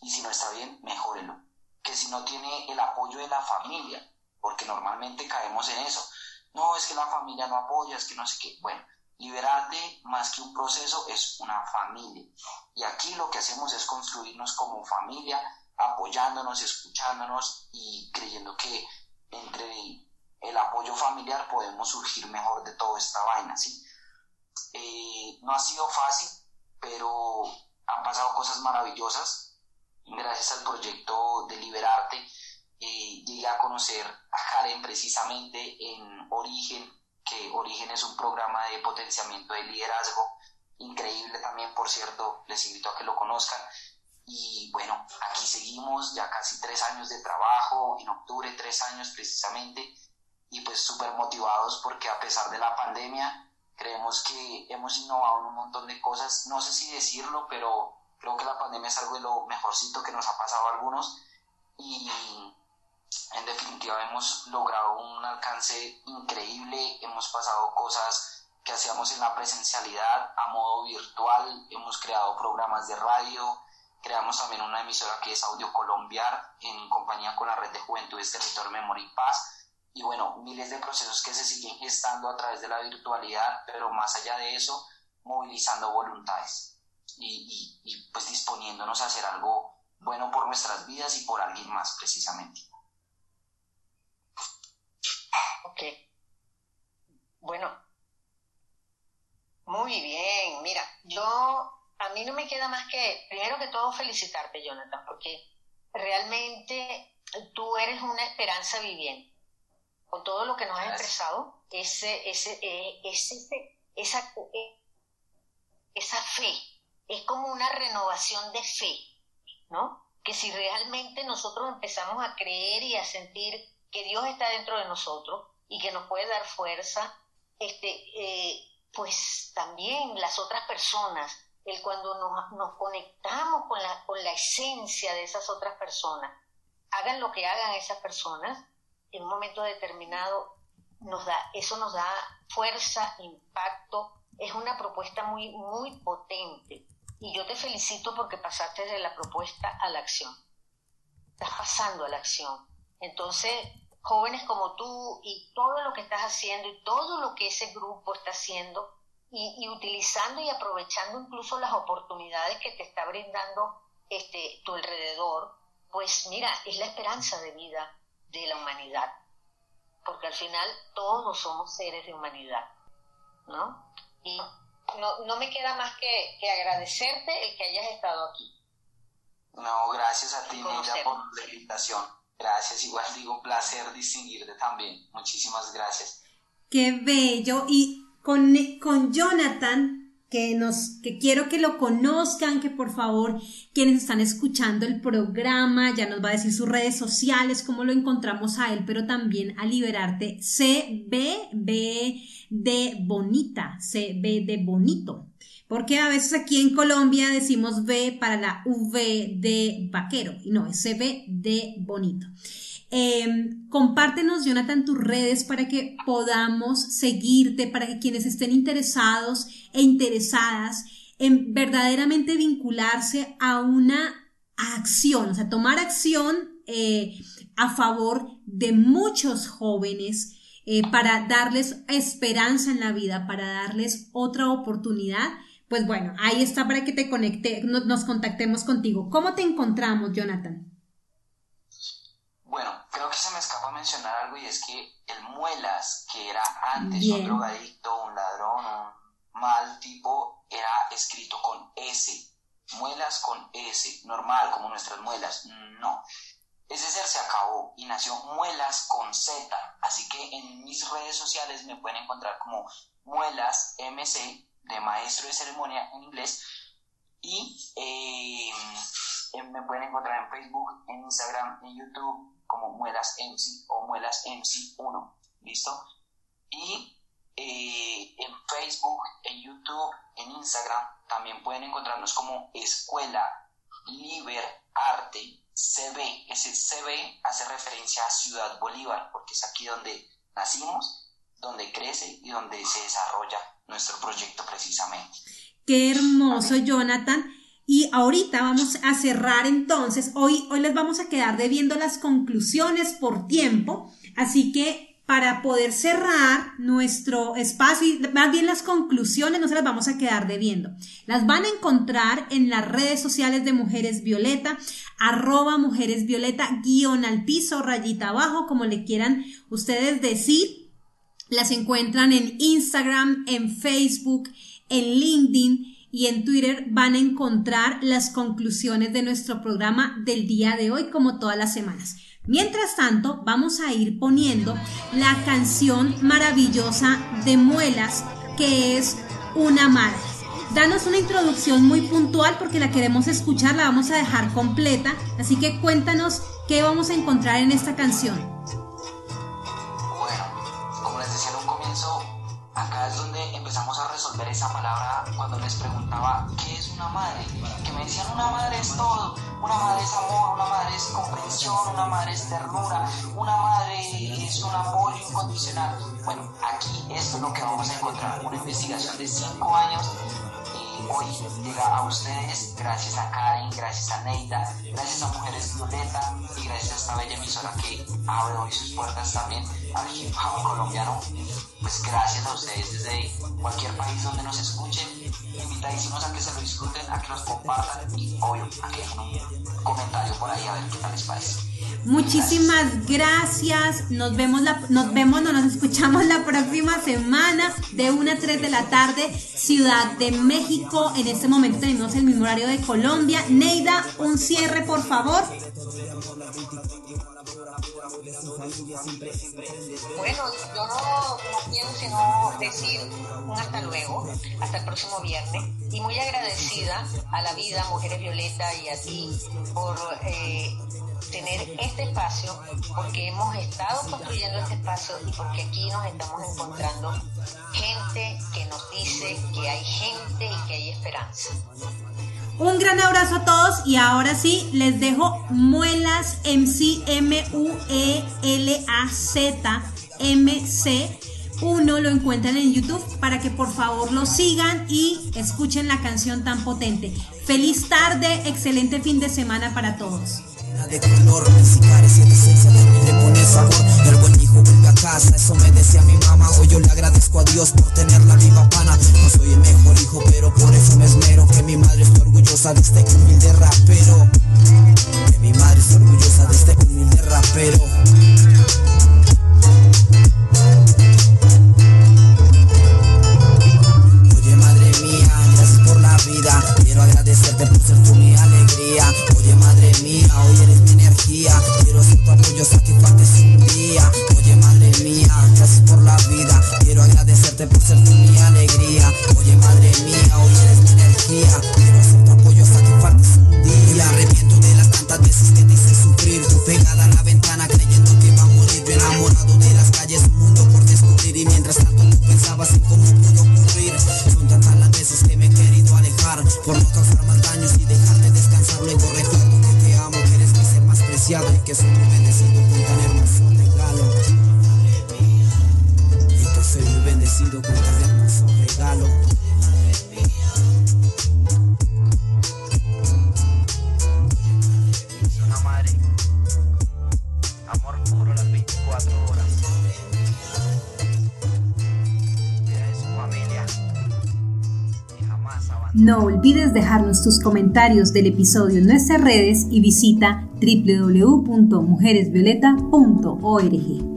Y si no está bien, mejórelo que si no tiene el apoyo de la familia, porque normalmente caemos en eso. No, es que la familia no apoya, es que no sé qué. Bueno, liberarte más que un proceso es una familia. Y aquí lo que hacemos es construirnos como familia, apoyándonos, escuchándonos y creyendo que entre el apoyo familiar podemos surgir mejor de toda esta vaina, ¿sí? Eh, no ha sido fácil, pero han pasado cosas maravillosas gracias al proyecto de Liberarte, eh, llegué a conocer a Karen precisamente en Origen, que Origen es un programa de potenciamiento de liderazgo, increíble también, por cierto, les invito a que lo conozcan. Y bueno, aquí seguimos ya casi tres años de trabajo, en octubre tres años precisamente, y pues súper motivados porque a pesar de la pandemia, creemos que hemos innovado en un montón de cosas, no sé si decirlo, pero Creo que la pandemia es algo de lo mejorcito que nos ha pasado a algunos y en definitiva hemos logrado un alcance increíble, hemos pasado cosas que hacíamos en la presencialidad a modo virtual. Hemos creado programas de radio, creamos también una emisora que es Audio Colombiar en compañía con la Red de Juventudes Territorio Memoria y Paz. Y bueno, miles de procesos que se siguen gestando a través de la virtualidad, pero más allá de eso, movilizando voluntades y, y pues disponiéndonos a hacer algo bueno por nuestras vidas y por alguien más precisamente. Ok. Bueno, muy bien, mira, yo, a mí no me queda más que, primero que todo, felicitarte, Jonathan, porque realmente tú eres una esperanza viviente. Con todo lo que nos has expresado, ese, ese, eh, ese, esa, esa fe, es como una renovación de fe, ¿no? Que si realmente nosotros empezamos a creer y a sentir que Dios está dentro de nosotros y que nos puede dar fuerza, este, eh, pues también las otras personas, el cuando nos, conectamos con la, con la esencia de esas otras personas, hagan lo que hagan esas personas, en un momento determinado nos da, eso nos da fuerza, impacto, es una propuesta muy, muy potente. Y yo te felicito porque pasaste de la propuesta a la acción. Estás pasando a la acción. Entonces, jóvenes como tú y todo lo que estás haciendo y todo lo que ese grupo está haciendo y, utilizando y aprovechando incluso las oportunidades que te está brindando este, tu alrededor, pues mira, es la esperanza de vida de la humanidad, porque al final todos somos seres de humanidad, ¿no? Y no, no me queda más que, que agradecerte el que hayas estado aquí. No, gracias a ti, Nila, por la invitación. Gracias, igual digo, un placer distinguirte también. Muchísimas gracias. Qué bello. Y con, con Jonathan, que nos, que quiero que lo conozcan, que por favor, quienes están escuchando el programa, ya nos va a decir sus redes sociales, cómo lo encontramos a él, pero también a Liberarte, CBB de Bonita, CB de Bonito. Porque a veces aquí en Colombia decimos B para la V de vaquero y no, es CB de bonito. Em, compártenos, Jonathan, tus redes para que podamos seguirte, para que quienes estén interesados e interesadas en verdaderamente vincularse a una acción, o sea, tomar acción eh, a favor de muchos jóvenes eh, para darles esperanza en la vida, para darles otra oportunidad pues bueno, ahí está para que te conecte, nos contactemos contigo. ¿Cómo te encontramos, Jonathan? Bueno, creo que se me escapa mencionar algo y es que el Muelas, que era antes un drogadicto, un ladrón, un mal tipo, era escrito con S. Muelas con S, normal, como nuestras muelas. No. Ese ser se acabó y nació Muelas con Z. Así que en mis redes sociales me pueden encontrar como Muelas MC de maestro de ceremonia en inglés. Y eh, me pueden encontrar en Facebook, en Instagram, en YouTube como Muelas MC o Muelas MC1. ¿Listo? Y eh, en Facebook, en YouTube, en Instagram también pueden encontrarnos como Escuela Liber Arte CB. Ese CB hace referencia a Ciudad Bolívar porque es aquí donde nacimos, donde crece y donde se desarrolla nuestro proyecto precisamente. Qué hermoso, Jonathan. Y ahorita vamos a cerrar entonces. Hoy, hoy les vamos a quedar debiendo las conclusiones por tiempo. Así que para poder cerrar nuestro espacio, y más bien las conclusiones, no se las vamos a quedar debiendo. Las van a encontrar en las redes sociales de Mujeres Violeta, arroba Mujeres Violeta, guion al piso, rayita abajo, como le quieran ustedes decir. Las encuentran en Instagram, en Facebook, en LinkedIn y en Twitter van a encontrar las conclusiones de nuestro programa del día de hoy como todas las semanas. Mientras tanto, vamos a ir poniendo la canción maravillosa de Muelas, que es Una Madre. Danos una introducción muy puntual porque la queremos escuchar, la vamos a dejar completa, así que cuéntanos qué vamos a encontrar en esta canción. Resolver esa palabra cuando les preguntaba qué es una madre, que me decían una madre es todo, Una madre es amor, una madre es comprensión, una madre es ternura, una madre es un apoyo incondicional. Bueno, aquí esto es lo que vamos a encontrar, una investigación de cinco años. Hoy llega a ustedes gracias a Karen, gracias a Neida, gracias a Mujeres Violeta y gracias a esta bella emisora que abre hoy sus puertas también al hip hop colombiano. Pues gracias a ustedes desde cualquier país donde nos escuchen, invitadísimos a que se lo disfruten, a que los compartan y obvio a que dejen un comentario por ahí a ver qué tal les parece. Muchísimas gracias. Nos vemos, la, nos vemos, no nos escuchamos la próxima semana de 1 a 3 de la tarde, Ciudad de México. En este momento tenemos el mismo horario de Colombia. Neida, un cierre, por favor. Bueno, yo no, no quiero sino decir un hasta luego, hasta el próximo viernes, y muy agradecida a la vida, Mujeres Violeta, y a ti por eh, tener este espacio, porque hemos estado construyendo este espacio y porque aquí nos estamos encontrando gente que nos dice que hay gente y que hay esperanza. Un gran abrazo a todos y ahora sí les dejo Muelas MC M U E L A Z M C. Uno lo encuentran en YouTube para que por favor lo sigan y escuchen la canción tan potente. Feliz tarde, excelente fin de semana para todos de color, si carece de esencia también le pone sabor. El buen hijo vuelve a casa, eso me decía mi mamá. Hoy yo le agradezco a Dios por tenerla viva pana. No soy el mejor hijo, pero por eso me esmero. Que mi madre esté orgullosa de este humilde rapero. Que mi madre esté orgullosa de este humilde rapero. Vida. Quiero agradecerte por ser tú mi alegría. Oye madre mía, hoy eres mi energía. Quiero ser tu apoyo, satisfactes un día. Oye madre mía, gracias por la vida. Quiero agradecerte por ser tú mi alegría. Oye madre mía, hoy eres mi energía. Quiero ser tu apoyo, satisfactes un día. Tantas veces que te hice sufrir. Tu pegada a la ventana creyendo que va a morir. Yo enamorado de las calles, un mundo por descubrir. Y mientras tanto tú pensabas en cómo pudo ocurrir. Son tantas las veces que me he querido alejar. Por no causar más daños y dejarte descansar. Luego recuerdo que te amo, que eres mi ser más preciado y que soy muy bendecido con tan hermoso regalo. Y que soy muy bendecido con tan hermoso regalo. No olvides dejarnos tus comentarios del episodio en nuestras redes y visita www.mujeresvioleta.org.